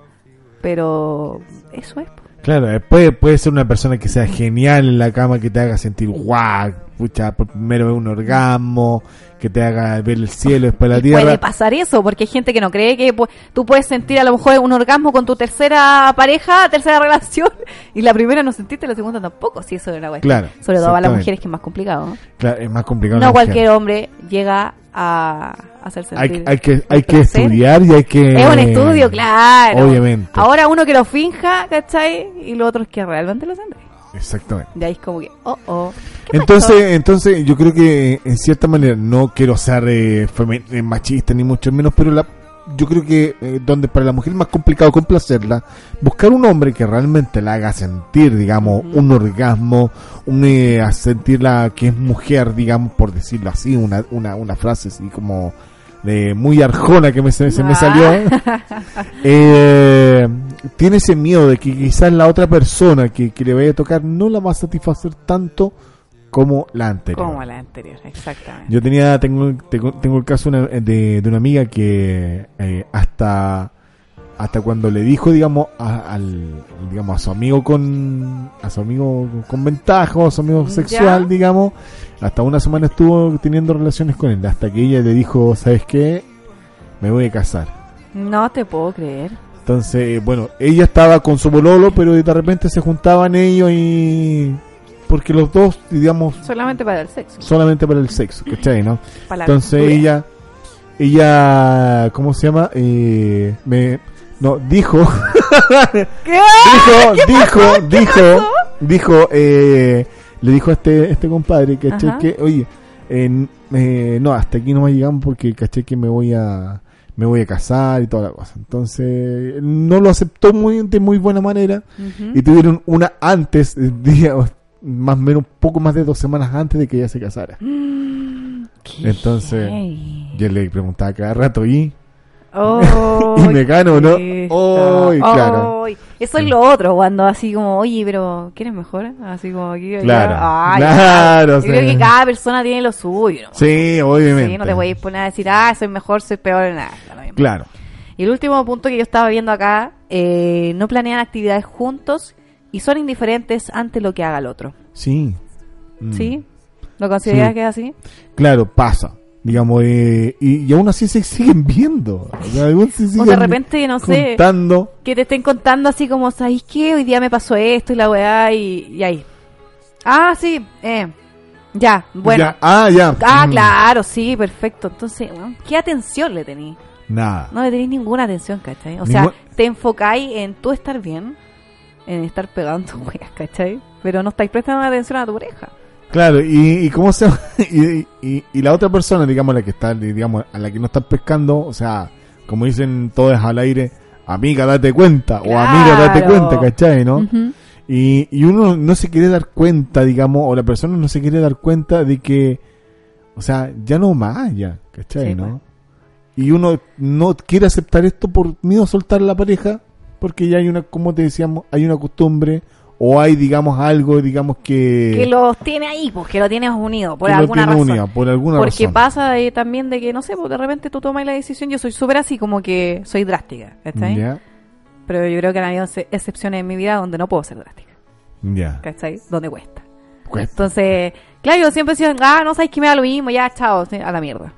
pero eso es. Claro, puede, puede ser una persona que sea genial en la cama, que te haga sentir guau, pucha, primero un orgasmo, que te haga ver el cielo, después la tierra. Puede pasar eso, porque hay gente que no cree que tú puedes sentir a lo mejor un orgasmo con tu tercera pareja, tercera (laughs) relación, y la primera no sentiste, la segunda tampoco, si eso es una cuestión. Claro. Sobre todo a las mujeres que es más complicado. Claro, es más complicado. No cualquier hombre llega a hacer sentir. Hay, hay que, hay que estudiar y hay que. Es un estudio, claro. Obviamente. Ahora uno que lo finja, ¿cachai? Y lo otro es que realmente lo siente. Exactamente. De ahí es como que, oh, oh. Entonces, entonces yo creo que en cierta manera no quiero ser eh, eh, machista ni mucho menos, pero la, yo creo que eh, donde para la mujer es más complicado complacerla, buscar un hombre que realmente la haga sentir, digamos, un orgasmo, un, eh, a sentirla que es mujer, digamos, por decirlo así, una, una, una frase así como de muy arjona que me, se, me ah. salió. (laughs) Eh, tiene ese miedo de que quizás la otra persona que, que le vaya a tocar no la va a satisfacer tanto como la anterior. Como la anterior, exactamente. Yo tenía, tengo, tengo, el caso de, de, una amiga que eh, hasta hasta cuando le dijo, digamos, a, al, digamos, a su amigo con, a su amigo con ventaja, o a su amigo sexual, digamos, hasta una semana estuvo teniendo relaciones con él, hasta que ella le dijo, ¿sabes qué? Me voy a casar. No te puedo creer. Entonces, bueno, ella estaba con su bololo, pero de repente se juntaban ellos y... Porque los dos, digamos... Solamente para el sexo. Solamente para el sexo, ¿cachai, no? (laughs) Entonces ella... Ella, ¿cómo se llama? Eh, me no, dijo. (laughs) ¿Qué? dijo, dijo, dijo, dijo, eh, le dijo a este, este compadre, ¿cachai? Que, oye, eh, no, hasta aquí no me llegamos porque, ¿cachai? Que me voy a, me voy a casar y toda la cosa. Entonces, no lo aceptó muy, de muy buena manera y tuvieron una antes, (laughs) día, más o menos un poco más de dos semanas antes de que ella se casara. (gasps) Entonces, yo le preguntaba cada rato, ¿y? Oh, (laughs) y me gano, ¿no? Oh, claro. Eso es lo otro, cuando así como, oye, pero ¿quieres mejor? Así como aquí. Claro, Ay, claro. Yo creo que cada persona tiene lo suyo. Sí, obviamente. Sí, no te voy a poner a decir, ah, soy mejor, soy peor, nada. Claro. Y el último punto que yo estaba viendo acá, eh, no planean actividades juntos y son indiferentes ante lo que haga el otro. Sí. ¿Sí? Mm. ¿Lo consideras que es así? Claro, pasa digamos, eh, y, aún así se (laughs) siguen viendo. O, de repente, no sé, que te estén contando así como, ¿sabes qué? Hoy día me pasó esto y la weá y, ahí. Ah, sí, eh, ya, bueno. Ah, ya. Ah, mm. claro, sí, perfecto. Entonces, ¿qué atención le tenéis? Nada. No le tenéis ninguna atención, ¿cachai? O sea, te enfocáis en tú estar bien, en estar pegando (laughs) weas, ¿cachai? Pero no estáis prestando atención a tu pareja. Claro, y, y cómo se (laughs) y, y, y, la otra persona, digamos, la que está, digamos, a la que no están pescando, o sea, como dicen todos al aire, amiga, date cuenta, o amiga, date cuenta, ¿cachai, no? y, y uno no se quiere dar cuenta, digamos, o la persona no se quiere dar cuenta de que, o sea, ya no más, ya, ¿cachai, no? Pues. Y uno no quiere aceptar esto por miedo a soltar la pareja, porque ya hay una, como te decíamos, hay una costumbre o hay digamos algo digamos que que los tiene ahí pues que lo tienes unido por alguna razón. por alguna porque pasa también de que no sé pues de repente tú tomas la decisión yo soy súper así como que soy drástica ¿cachai? pero yo creo que han habido excepciones en mi vida donde no puedo ser drástica. Ya. ¿cachai? donde cuesta. entonces claro yo siempre decía ah no sabes que me da lo mismo ya chao a la mierda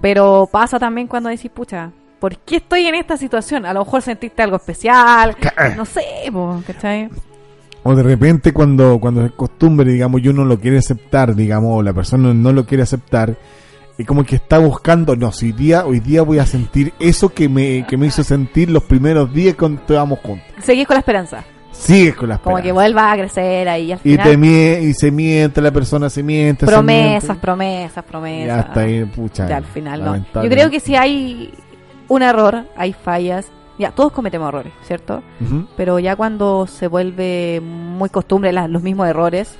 pero pasa también cuando decís pucha ¿por qué estoy en esta situación? A lo mejor sentiste algo especial, no sé, ¿cachai? o de repente cuando, cuando es costumbre, digamos, y uno lo quiere aceptar, digamos, o la persona no lo quiere aceptar, y como que está buscando, no, si hoy día, hoy día voy a sentir eso que me, que me hizo sentir los primeros días cuando estábamos juntos. Seguís con la esperanza. Sigues con la esperanza. Como que vuelva a crecer ahí al final. Y, te y se miente, la persona se miente. Promesas, promesas, promesas. Ya está ahí, pucha. Ya al final no. Yo creo que si hay un error, hay fallas, ya, todos cometemos errores, ¿cierto? Pero ya cuando se vuelve muy costumbre los mismos errores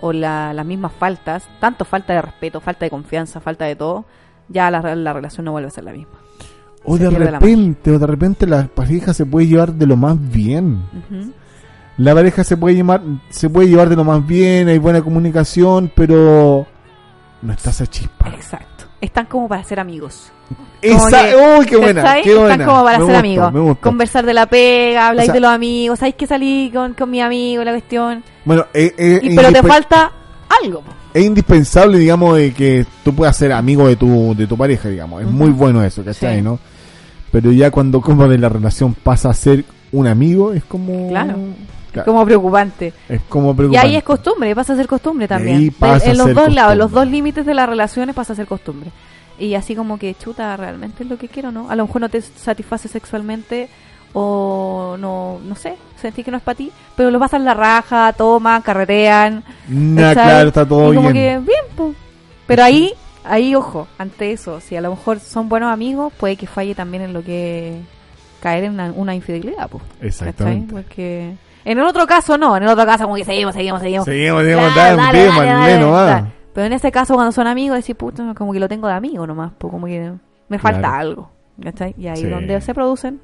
o las mismas faltas, tanto falta de respeto, falta de confianza, falta de todo, ya la, relación no vuelve a ser la misma. O de repente, o de repente la pareja se puede llevar de lo más bien. La pareja se puede llevar, se puede llevar de lo más bien, hay buena comunicación, pero no está esa chispa. Exacto están como para ser amigos. Esa, uy, qué buena, qué buena. Están como para ser amigos. Conversar de la pega, hablar de los amigos. ¿Sabes que salí con, con mi amigo? La cuestión. Bueno, eh, eh, pero te falta algo. Es indispensable, digamos, de que tú puedas ser amigo de tu, de tu pareja, digamos. Es muy bueno eso, ¿cachai? ¿no? Pero ya cuando como de la relación pasa a ser un amigo, es como... Claro. Como preocupante. Es como preocupante. Y ahí es costumbre, pasa a ser costumbre también. en, los dos lados, los dos límites de las relaciones pasa a ser costumbre. Y así como que, chuta, realmente es lo que quiero, ¿no? A lo mejor no te satisface sexualmente o no, no sé, sentí que no es para ti, pero lo pasan la raja, toman, carretean. claro, está todo y como que, bien, pues. Pero ahí, ahí, ojo, ante eso, si a lo mejor son buenos amigos, puede que falle también en lo que caer en una, infidelidad, pues. Exactamente. Porque en el otro caso no, en el otro caso como que seguimos, seguimos, seguimos. Seguimos, seguimos, claro, dale, dale, dale, ah. dale. Pero en este caso cuando son amigos, decís, puto, como que lo tengo de amigo nomás, pues como que me falta claro. algo. ¿Cachai? Y ahí sí. donde se producen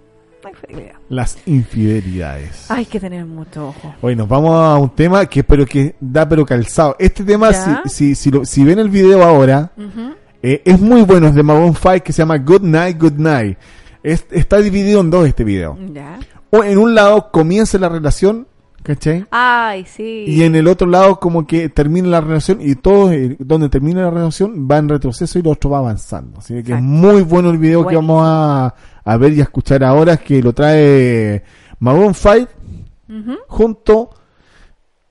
las infidelidades. Hay que tener mucho ojo. Hoy nos vamos a un tema que pero que da pero calzado. Este tema, si, si, si, lo, si, ven el video ahora, uh -huh. eh, es muy bueno, es de Maroon 5 que se llama Good Night, Good Night. Es, está dividido en dos este video. ¿Ya? en un lado comience la relación, ¿cachai? Ay, sí. Y en el otro lado como que termina la relación y todo eh, donde termina la relación va en retroceso y el otro va avanzando. Así que es muy bueno el video que vamos a, a, ver y a escuchar ahora que lo trae Maroon 5 junto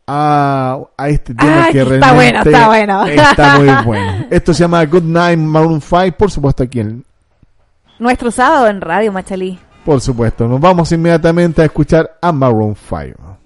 a, a este tema que está bueno, está bueno. Está muy (laughs) bueno. Esto se llama Good Night Maroon 5, por supuesto aquí en... Nuestro sábado en Radio Machalí. Por supuesto, nos vamos inmediatamente a escuchar a Maroon 5.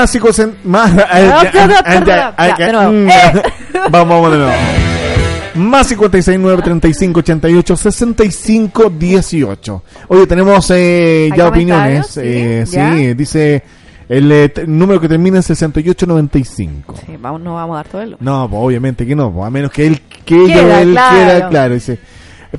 más psicocentrismo. Más... Mm, eh. (laughs) Vamos, vamos Más 56 9 35 88 65 18. Oye, tenemos eh, ya opiniones. ¿Sí? Eh, sí, dice el eh, número que termina en 6895. Sí, vamos, no vamos a dar todo el... No, pues, obviamente que no, pues, a menos que él, que Queda, él claro. quiera, claro. Dice,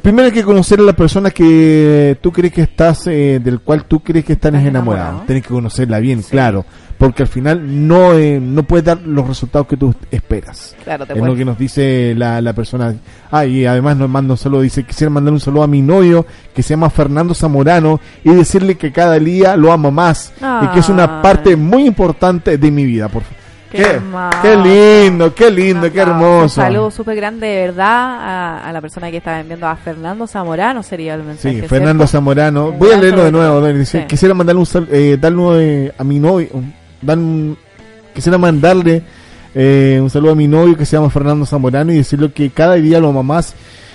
primero hay que conocer a la persona que tú crees que estás, eh, del cual tú crees que estás enamorado. enamorado. Tienes que conocerla bien, sí. claro porque al final no, eh, no puedes dar los resultados que tú esperas. Claro, te es lo que nos dice la, la persona. Ah, y además nos manda un saludo, dice, quisiera mandar un saludo a mi novio que se llama Fernando Zamorano y decirle que cada día lo amo más y que es una parte muy importante de mi vida, por favor. Qué, qué, lindo, qué lindo, qué hermoso. Un saludo súper grande de verdad a, a, la persona que estaba enviando a Fernando Zamorano, sería el mensaje. Sí, Fernando ¿cierto? Zamorano. Voy a leerlo de nuevo. Dice, sí. Quisiera mandarle un saludo, eh, darle a mi novio, dan quisiera mandarle eh, un saludo a mi novio que se llama Fernando Zamorano y decirle que cada día lo amo más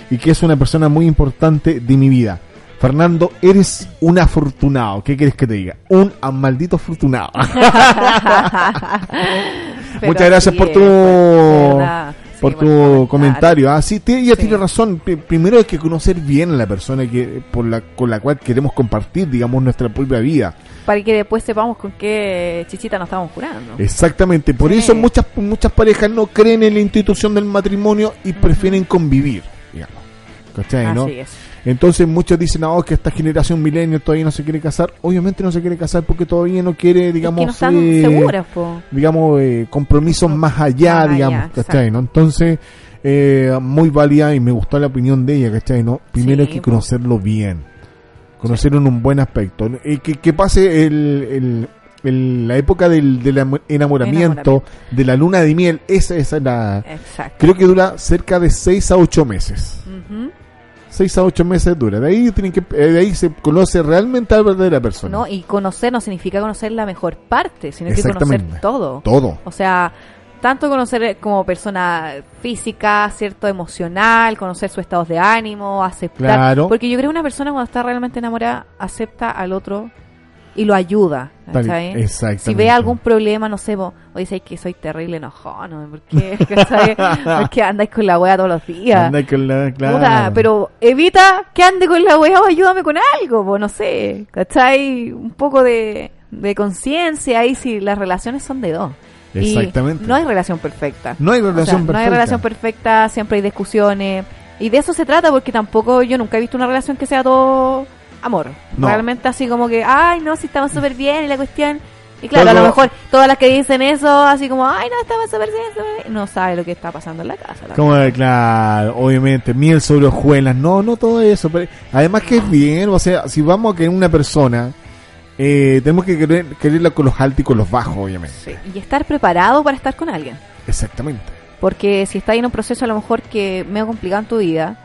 y que es una persona muy importante de mi vida. Fernando, eres un afortunado. ¿Qué quieres que te diga? Un maldito afortunado. (laughs) (laughs) Muchas gracias por tu por sí, tu comentario. Ah, sí, ella sí. tiene razón. Primero hay que conocer bien a la persona que por la con la cual queremos compartir, digamos, nuestra propia vida para que después sepamos con qué chichita nos estamos curando. Exactamente, por sí. eso muchas muchas parejas no creen en la institución del matrimonio y uh -huh. prefieren convivir, digamos. ¿Cachai, Así no? Es. Entonces muchos dicen, no, que esta generación milenio todavía no se quiere casar. Obviamente no se quiere casar porque todavía no quiere, digamos, es que no están eh, seguras, po. digamos, eh, compromisos no, más allá, más digamos, allá, ¿cachai? ¿no? Entonces, eh, muy válida y me gustó la opinión de ella, ¿cachai? ¿no? Primero sí, hay que conocerlo bien conocerlo en un buen aspecto. Y que, que pase el, el, el, la época del, del enamoramiento, enamoramiento, de la luna de miel, esa, esa es la... Exacto. Creo que dura cerca de 6 a 8 meses. 6 uh -huh. A 8 meses dura. De ahí, tienen que, eh, de ahí se conoce realmente a la verdadera persona. No, y conocer no significa conocer la mejor parte, sino que conocer todo. Todo. O sea, tanto conocer como persona física, cierto emocional, conocer sus estados de ánimo, aceptar. Claro. Porque yo creo que una persona cuando está realmente enamorada acepta al otro y lo ayuda. Exactamente. Si ve algún problema, no sé, vos, o dices que soy terrible enojón, ¿por qué? (laughs) Porque andáis con la wea todos los días. Andáis con la, claro. Puta, pero evita que ande con la wea o ayúdame con algo, vos, no sé, ¿cachai? Un poco de, de conciencia ahí si las relaciones son de dos. Exactamente. Y no hay relación perfecta. No hay relación o sea, perfecta. No hay relación perfecta, siempre hay discusiones. Y de eso se trata porque tampoco yo nunca he visto una relación que sea todo amor. No. Realmente así como que, ay, no, si estamos súper bien y la cuestión... Y claro, todo... a lo mejor todas las que dicen eso, así como, ay, no, estamos súper bien, no sabe lo que está pasando en la casa. La como, claro, obviamente, miel sobre hojuelas, no, no todo eso. Pero además que es bien, o sea, si vamos a que una persona eh, tenemos que querer, quererla con los altos y con los bajos, obviamente. Sí. Y estar preparado para estar con alguien. Exactamente. Porque si estáis en un proceso a lo mejor que me ha complicado en tu vida,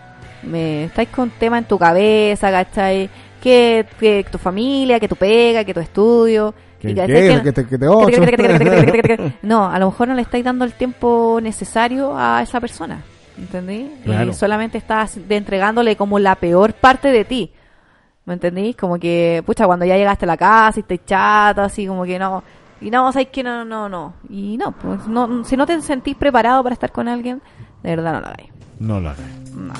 me estáis con temas en tu cabeza, ¿cachai? Que, que tu familia, que tu pega, que tu estudio. Que, te, te No, a lo mejor no le estáis dando el tiempo necesario a esa persona. ¿Entendí? Claro. Y solamente estás de entregándole como la peor parte de ti. ¿Me entendís? Como que, pucha, cuando ya llegaste a la casa y estás chato, así como que no. Y no, sabes que no, no, no. Y no, pues no, si no te sentís preparado para estar con alguien, de verdad no lo hagáis. No lo hagáis. No.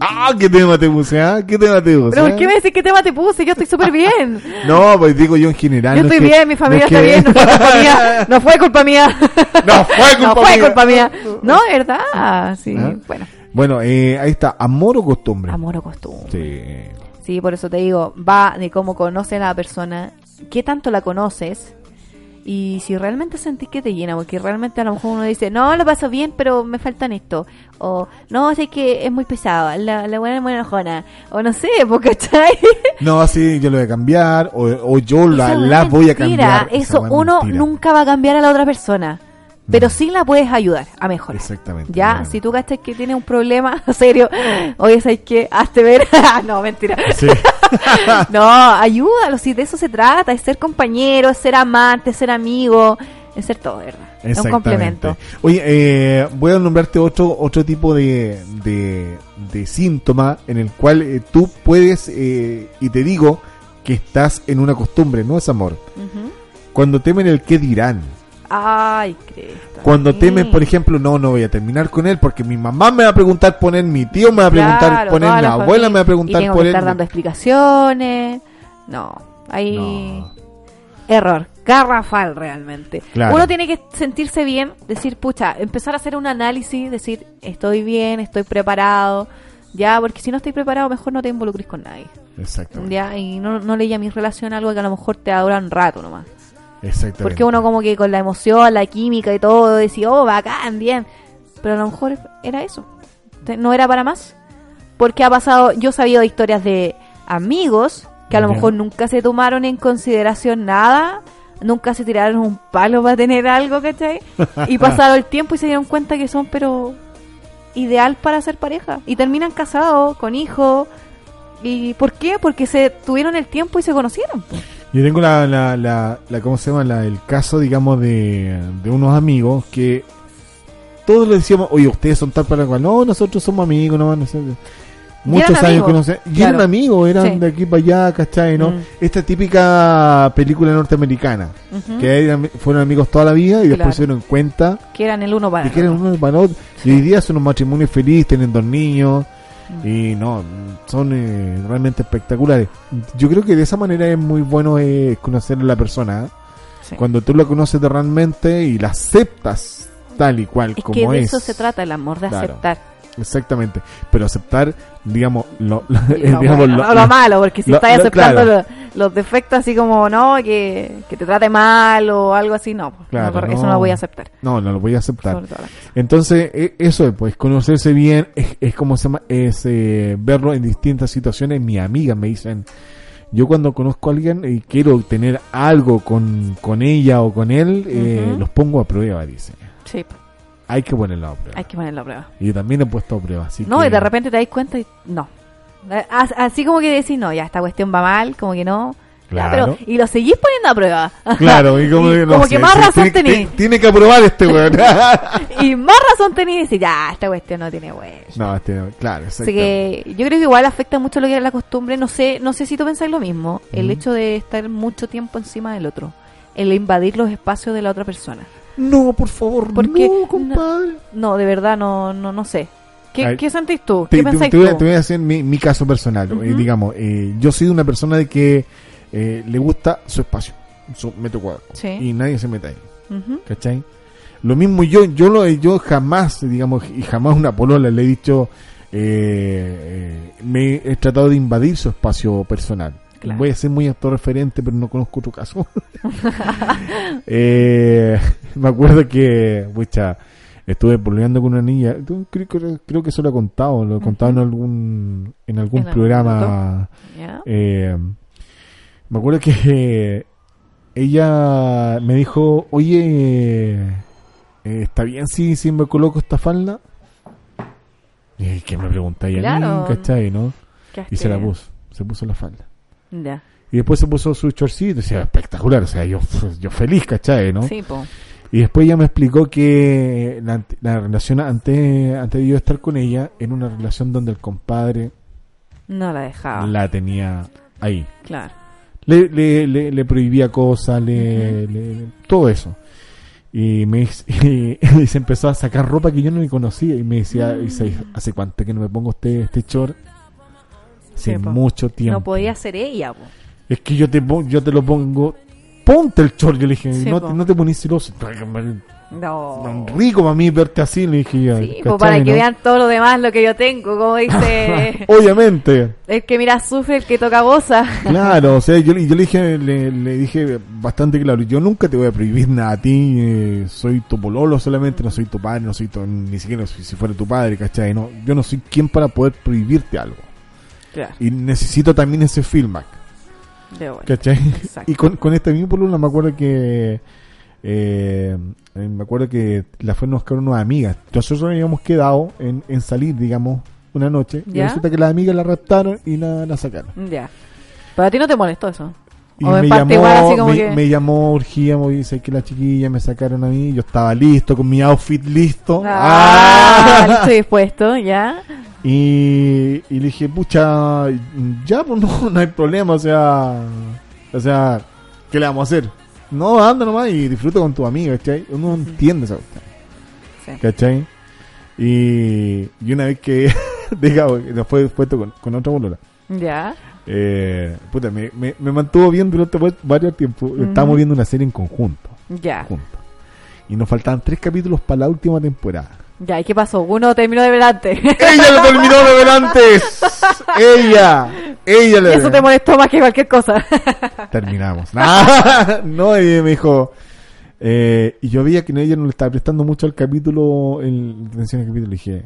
Ah, ¿qué tema te puse? ¿ah? ¿Qué tema te puse? ¿Pero por qué me decís qué tema te puse? Yo estoy súper bien. (laughs) no, pues digo yo en general. Yo no estoy es que, bien, mi familia no está (laughs) bien, no fue culpa mía. No fue (laughs) culpa mía. No fue culpa no fue culpa mía. No, es verdad. Sí, ¿Ah? bueno. Bueno, eh, ahí está, amor o costumbre. Amor o costumbre. Sí. Sí, por eso te digo, va de cómo conoces a la persona, qué tanto la conoces y si realmente sentís que te llena, porque realmente a lo mejor uno dice, no, lo paso bien, pero me faltan esto, o no, sé que es muy pesado, la, la buena es muy enojona, o no sé, porque (laughs) ¿cachai? No, así yo lo voy a cambiar, o, o yo la, la voy a cambiar. Eso uno mentira. nunca va a cambiar a la otra persona. Pero sí la puedes ayudar a mejorar. Exactamente. Ya, claro. si tú cachas que tienes un problema (laughs) serio, oye, ¿sabes qué? Hazte ver. (laughs) no, mentira. Sí. (laughs) no, ayúdalo, si de eso se trata, es ser compañero, es ser amante, es ser amigo, es ser todo, ¿verdad? Es un complemento. Oye, eh, voy a nombrarte otro otro tipo de, de, de síntoma en el cual eh, tú puedes, eh, y te digo, que estás en una costumbre, no es amor. Uh -huh. Cuando temen el qué dirán. Ay, creo. Cuando temes, por ejemplo, no, no voy a terminar con él porque mi mamá me va a preguntar por él, mi tío me va a preguntar por él, mi abuela me va a preguntar y por que él. estar dando explicaciones. No, ahí. Error. Garrafal realmente. Uno tiene que sentirse bien, decir, pucha, empezar a hacer un análisis, decir, estoy bien, estoy preparado. Ya, porque si no estoy preparado, mejor no te involucres con nadie. Exacto. Ya, y no, no le llames relación a algo que a lo mejor te dura un rato nomás. Exactamente. Porque uno como que con la emoción, la química y todo, decía, oh, bacán, bien. Pero a lo mejor era eso. No era para más. Porque ha pasado, yo he sabido de historias de amigos que a lo mejor nunca se tomaron en consideración nada, nunca se tiraron un palo para tener algo, ¿cachai? (laughs) Y pasaron el tiempo y se dieron cuenta que son, pero ideal para ser pareja. Y terminan casados, con hijos. ¿Y por qué? Porque se tuvieron el tiempo y se conocieron. Yo tengo la, la, la, ¿cómo se llama? La, el caso, digamos, de, de unos amigos que todos le decíamos, oye, ustedes son tal para cual. No, nosotros somos amigos, no, no sé muchos años conocen. Y eran amigos, eran de aquí para allá, ¿cachai? ¿no? Mm. Esta típica película norteamericana, que fueron amigos toda la vida y después se dieron cuenta que eran el uno para que eran uno para otro. Y hoy día son un matrimonio feliz, tienen dos niños. Y no, son eh, realmente espectaculares. Yo creo que de esa manera es muy bueno eh, conocer a la persona. ¿eh? Cuando tú la conoces realmente y la aceptas tal y cual como es. Que de eso se trata el amor, de aceptar Exactamente, pero aceptar, digamos, lo, lo, (laughs) malo, porque si estás aceptando los, defectos así como, no, que, te trate mal o algo así, no, eso no lo voy a aceptar. No, no lo voy a aceptar. Entonces, e, eso es, pues, conocerse bien es, como se llama, es eh, verlo en distintas situaciones. Mi amiga me dicen, yo cuando conozco a alguien y quiero tener algo con, con ella o con él, eh, los pongo a prueba, dice. Sí. Hay que ponerlo a prueba. Hay que ponerlo a prueba. Y yo también he puesto a prueba. Así no, y de repente te das cuenta y no. Eh, así como que decís, no, ya esta cuestión va mal, como que no. Claro. y lo seguís poniendo a prueba. (laughs) Claro, y como, que más razón tenés. Tiene, que aprobar este weón. (laughs) y más razón tenés y decís, ya, esta cuestión no tiene weón. No, este, claro, Así que yo creo que igual afecta mucho lo que es la costumbre. No sé no sé si tú pensáis lo mismo. El hecho de estar mucho tiempo encima del otro. El invadir los espacios de la otra persona. No, por favor, Porque, no, compadre. No, de verdad, no, no, no sé. ¿Qué, ¿qué sentís tú? ¿Qué te, pensáis tú? Te voy a decir mi, mi caso personal. Eh, digamos, eh, yo soy una persona de que eh, le gusta su espacio, su metro cuadrado. Y nadie se mete ahí. ¿Cachai? Lo mismo yo, yo lo yo jamás, digamos, y jamás una polola le he dicho, me he tratado de invadir su espacio personal. Voy a ser muy autorreferente, pero no conozco otro caso. (laughs) (laughs) eh, me acuerdo que, pucha, estuve peleando con una niña. Creo, creo, que eso lo he contado, lo he contado en algún, en algún programa. Eh, me acuerdo que (laughs) ella me dijo, oye, eh, ¿está bien si, si me coloco esta falda? Y que me preguntáis a mí, ¿cachai? ¿no? Y se la puso, se puso la falda. Y después se puso su chorcito, o sea, espectacular, o sea, yo, yo feliz, ¿cachai? ¿no? Sí, po. Y después ella me explicó que la, la, relación antes, antes de yo estar con ella, en una relación donde el compadre no la dejaba. La tenía ahí. Claro. Le, le, le, prohibía cosas, le, todo eso. Y me (laughs) y, se empezó a sacar ropa que yo no me conocía y me decía, ¿hace cuánto que no me pongo este, este short? Hace mucho tiempo. No podía ser ella, Es que yo te, yo te lo pongo. Ponte el short, yo le dije. no, no, te ponís celoso. No. Rico para mí verte así, le dije yo. Sí, para que vean todo lo demás, lo que yo tengo, como dice. (laughs) Obviamente. El que mira sufre, el que toca goza. (laughs) claro, o sea, yo, yo le dije, le, dije bastante claro, yo nunca te voy a prohibir nada a ti, eh, soy tu pololo solamente, no soy tu padre, no soy tu, ni siquiera si, si fuera tu padre, ¿cachai? No, yo no soy quien para poder prohibirte algo. Y necesito también ese feedback. Y con, con este mismo polula me acuerdo que eh, me acuerdo que la fueron a buscar unas amigas. Nosotros habíamos quedado en, en salir, digamos, una noche. Y resulta que las amigas la raptaron y la, la sacaron. Ya. Pero a ti no te molestó eso. Y me llamó, me, llamó, urgíamos, dice que la chiquilla me sacaron a mí, yo estaba listo, con mi outfit listo. Ah, ¡Ah! Estoy dispuesto, ya. Y, y, le dije, pucha, ya, pues (laughs) no, no hay problema, o sea, o sea, ¿qué le vamos a hacer? No, anda nomás y disfruta con tu amigo, ¿cachai? Uno entiende esa cuestión. Sí. ¿Cachai? Y, y una vez que, (laughs) digamos, después puesto con, con otra bolola. Ya. Eh, puta, me, me, me mantuvo bien durante va- varios tiempos. Estábamos viendo una serie en conjunto. Ya. Y nos faltaban tres capítulos para la última temporada. Ya, ¿y qué pasó? Uno terminó de delante. (laughs) ¡Ella lo terminó de ver antes! ¡Ella! ¡Ella lo Eso te molestó más que cualquier cosa. (laughs) Terminamos. (laughs) No, y me dijo... eh, y yo veía que ella no le estaba prestando mucho al capítulo, el, atención al capítulo, y dije...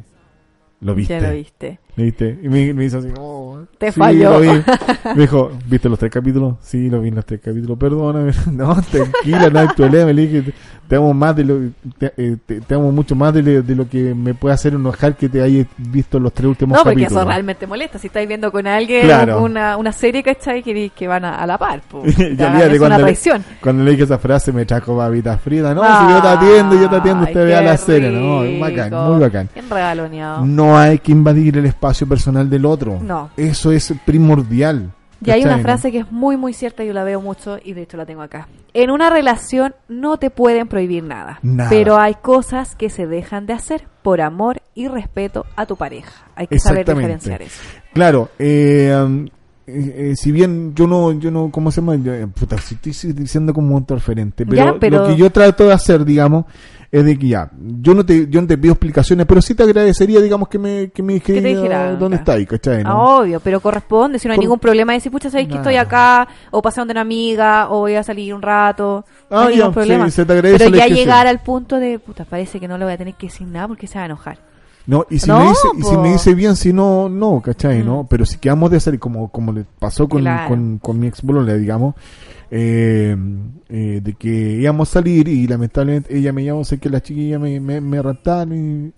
¿Lo viste? Ya lo viste. ¿Lo viste? Y me, me hizo así, oh, Te sí, falló. (laughs) Me dijo, ¿viste los tres capítulos? Sí, lo vi en los tres capítulos. Perdóname. (laughs) No, tranquila, no hay problema. Le dije, te amo más de lo, te, eh, te- te amo mucho más de, lo- de lo que me puede hacer enojar que te hayas visto los tres últimos No, porque capítulos. eso realmente molesta. Si estáis viendo con alguien Claro. una, una serie, ¿cachai? Que, que van a, a la par. Y (laughs) Ya, es cuando le- traición. Cuando le dije esa frase me trajo babita frita. No, si yo te atiendo, yo te atiendo, usted vea la serie. No, es bacán, muy bacán. Bien regaloneado. No hay que invadir el espacio personal del otro. No. Eso es primordial. Y hay una frase que es muy, muy cierta, yo la veo mucho y de hecho la tengo acá. En una relación no te pueden prohibir nada, Nada. pero hay cosas que se dejan de hacer por amor y respeto a tu pareja. Hay que saber diferenciar eso. Claro, eh, eh, eh, si bien yo no, yo no, ¿cómo se llama? Yo, eh, puta, si estoy diciendo como un interferente, pero, Ya, pero- lo que yo trato de hacer, digamos, es de que ya, yo no te, yo no te pido explicaciones, pero sí te agradecería, digamos, que me, que me dijera dijera, dónde claro. está ahí, ¿cachai? Ah, no? obvio, pero corresponde, si no hay Cor- ningún problema, decir, pucha, sabéis que estoy acá, o pasé donde una amiga, o voy a salir un rato, no Ah, hay ya, ningún problema. sí, se te agradece pero ya llegar al punto de, puta, parece que no le voy a tener que decir nada porque se va a enojar. No, y si No, me dice, y si me dice bien, si no, no, ¿cachai? Mm. ¿no? Pero si quedamos de hacer como, como le pasó con, Claro. con, con mi ex digamos, eh, eh, de que íbamos a salir y lamentablemente ella me llamó, sé que las chiquillas me, me, me raptaron y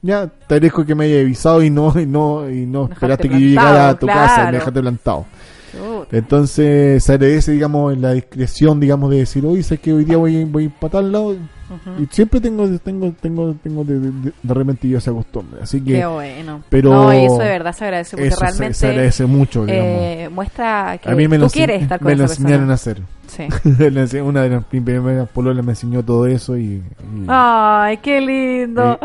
ya, te agradezco que me haya avisado y no, y no, y no esperaste que yo llegara a tu casa y me dejaste plantado. Chuta. Entonces se agradece, digamos, la discreción, digamos, de decir, oye, sé que hoy día voy, voy para tal lado. Ujú. Y siempre tengo, tengo, tengo, tengo de, de, de- repente yo esa costumbre. Así que Qué bueno. pero no, y eso de verdad se agradece porque eso se- realmente se, agradece mucho, digamos. eh, muestra que a mí me tú lo, quieres estar con me lo esa enseñaron persona. a hacer. Sí. (laughs) Una de las primeras pololas me enseñó todo eso y... y- Ay, qué lindo.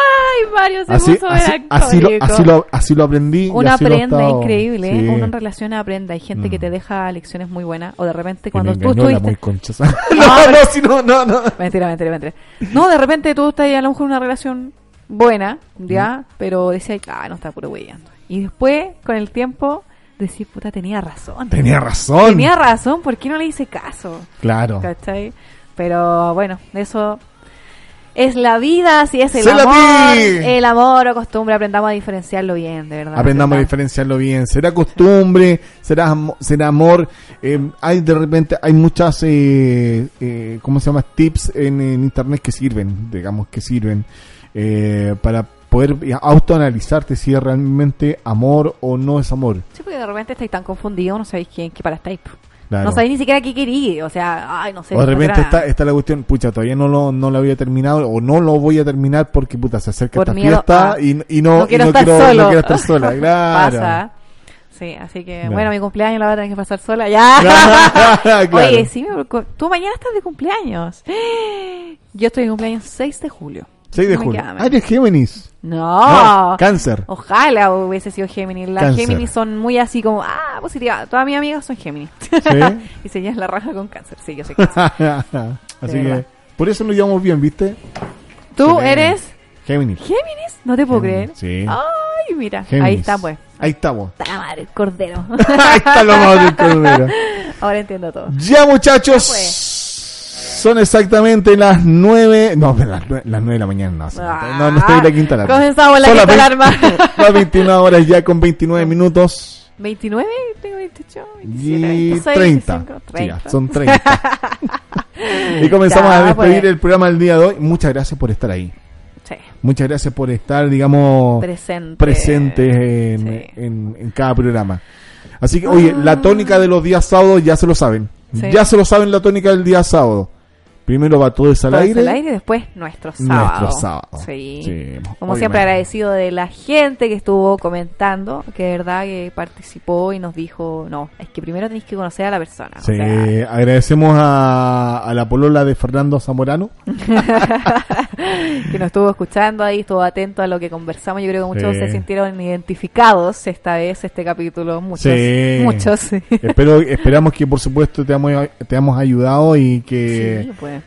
Ay, Mario se así, puso así, así, lo, así, lo, así lo aprendí. Uno aprende, increíble. Sí. ¿eh? Uno en relación aprende. Hay gente que Mm. te deja lecciones muy buenas. O de repente cuando tú estuviste... muy concha. (laughs) (laughs) no, no, si no, no, no. Mentira, mentira, mentira. No, de repente tú estás a lo mejor en una relación buena, ¿ya? Pero decías, ah, no está puro weyando. Y después, con el tiempo, decís, puta, tenía razón. Tenía razón. Tenía razón, ¿por qué no le hice caso? Claro. ¿Cachai? Pero bueno, eso es la vida, así es el ¡Se la amor. vi! El amor o costumbre, aprendamos a diferenciarlo bien, de verdad. Aprendamos a diferenciarlo bien. Será costumbre, será, será amor. Eh, hay de repente, hay muchas, eh, eh, ¿cómo se llama? Tips en, en internet que sirven, digamos que sirven, eh, para poder eh, autoanalizarte si es realmente amor o no es amor. Sí, porque de repente estáis tan confundidos, no sabéis quién, qué para estáis. Claro. No sabéis ni siquiera qué querí, o sea, ay, no sé. o de repente está, está la cuestión, pucha, todavía no lo, no lo había terminado o no lo voy a terminar porque puta se acerca Por esta miedo fiesta a- y, y no, no y quiero no estar quiero, no quiero estar sola. (laughs) Claro. Pasa. Sí, así que bueno, mi cumpleaños la voy a tener que pasar sola. Ya. (laughs) Claro. (laughs) Oye, sí, tú mañana estás de cumpleaños. (gasps) Yo estoy de cumpleaños 6 de julio. 6 de queda Ah, eres Géminis. No. No, cáncer. Ojalá hubiese sido Géminis. Las Cáncer. Géminis son muy así como, ah, positiva. Todas mis amigas son Géminis. ¿Sí? (laughs) y se llevan la raja con cáncer. Sí, yo soy cáncer. (laughs) Así que verdad. por eso nos llevamos bien, ¿viste? ¿Tú Sí. eres Géminis. Géminis? No te puedo creer. Sí. Ay, mira. Géminis. Ahí está, pues. (laughs) Ahí estamos. Está la madre, el cordero. Ahí está lo más del cordero. Ahora entiendo todo. Ya, muchachos. Ya, pues. Son exactamente las nueve. No, las nueve, las nueve de la mañana. No, sí, no, no estoy en la quinta alarma. Comenzamos la Son quinta alarma. Las 21 (laughs) horas ya con 29 minutos. 29, tengo 28, 27, Y 26, 30. 25, Sí, 30. ya, son 30. (laughs) y comenzamos Ya, a despedir pues. el programa del día de hoy. Muchas gracias por estar ahí. Sí, Muchas gracias por estar, digamos, presente. presentes en, Sí. en- en cada programa. Así que, oye, la tónica de los días sábados ya se lo saben. Sí. Ya se lo saben la tónica del día sábado. Primero va todo eso al aire. y después nuestro sábado. Nuestro sábado. Sí. Como siempre, agradecido de la gente que estuvo comentando, que de verdad que participó y nos dijo, no, es que primero tenéis que conocer a la persona. Sí, agradecemos a, a, la polola de Fernando Zamorano. (laughs) (laughs) que nos estuvo escuchando ahí, estuvo atento a lo que conversamos. Yo creo que muchos se sintieron identificados esta vez, este capítulo. Muchos. Muchos. (laughs) Espero, esperamos que, por supuesto, te hemos, te hemos ayudado y que... Sí, pues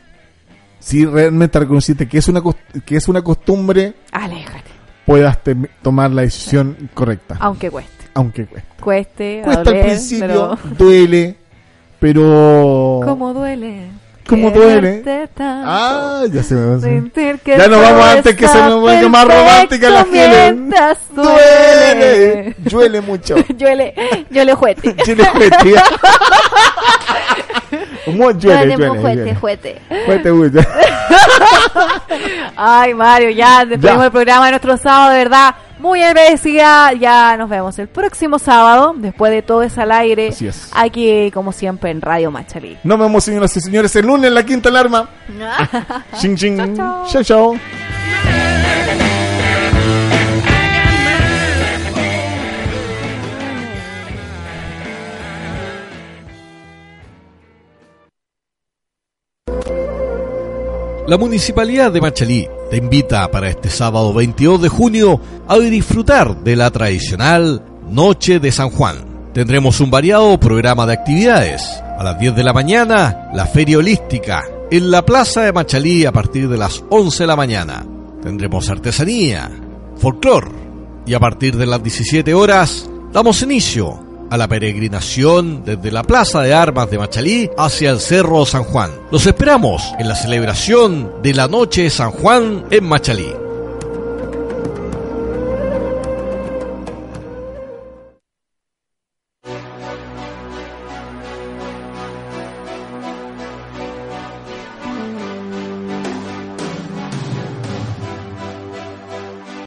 si realmente reconociste que es una que es una costumbre, aléjate. Puedas tomar la decisión correcta. Aunque cueste. Aunque cueste. Cueste, cuesta al principio, duele, pero ¿Cómo duele? ¿Cómo duele? Ah, ya se me va Ya nos vamos antes que se nos vaya más romántica la gente. Duele. Duele mucho. (laughs) Duele, duele juete. (laughs) Duele juete. (laughs) Muy lluele, lluele, juete, juete. Juete, Ay, Mario, ya despedimos el programa de nuestro sábado, de verdad. Muy agradecida. Ya nos vemos el próximo sábado, después de todo ese al aire. Así es. Aquí, como siempre, en Radio Machalí. Nos vemos, señoras y señores, el lunes en la quinta alarma. (laughs) ching, ching. chao. chao. La Municipalidad de Machalí te invita para este sábado 22 de junio a disfrutar de la tradicional Noche de San Juan. Tendremos un variado programa de actividades. A las 10 de la mañana, la Feria Holística en la Plaza de Machalí a partir de las 11 de la mañana. Tendremos artesanía, folclor y a partir de las 17 horas damos inicio a la peregrinación desde la Plaza de Armas de Machalí hacia el Cerro San Juan. Los esperamos en la celebración de la Noche de San Juan en Machalí.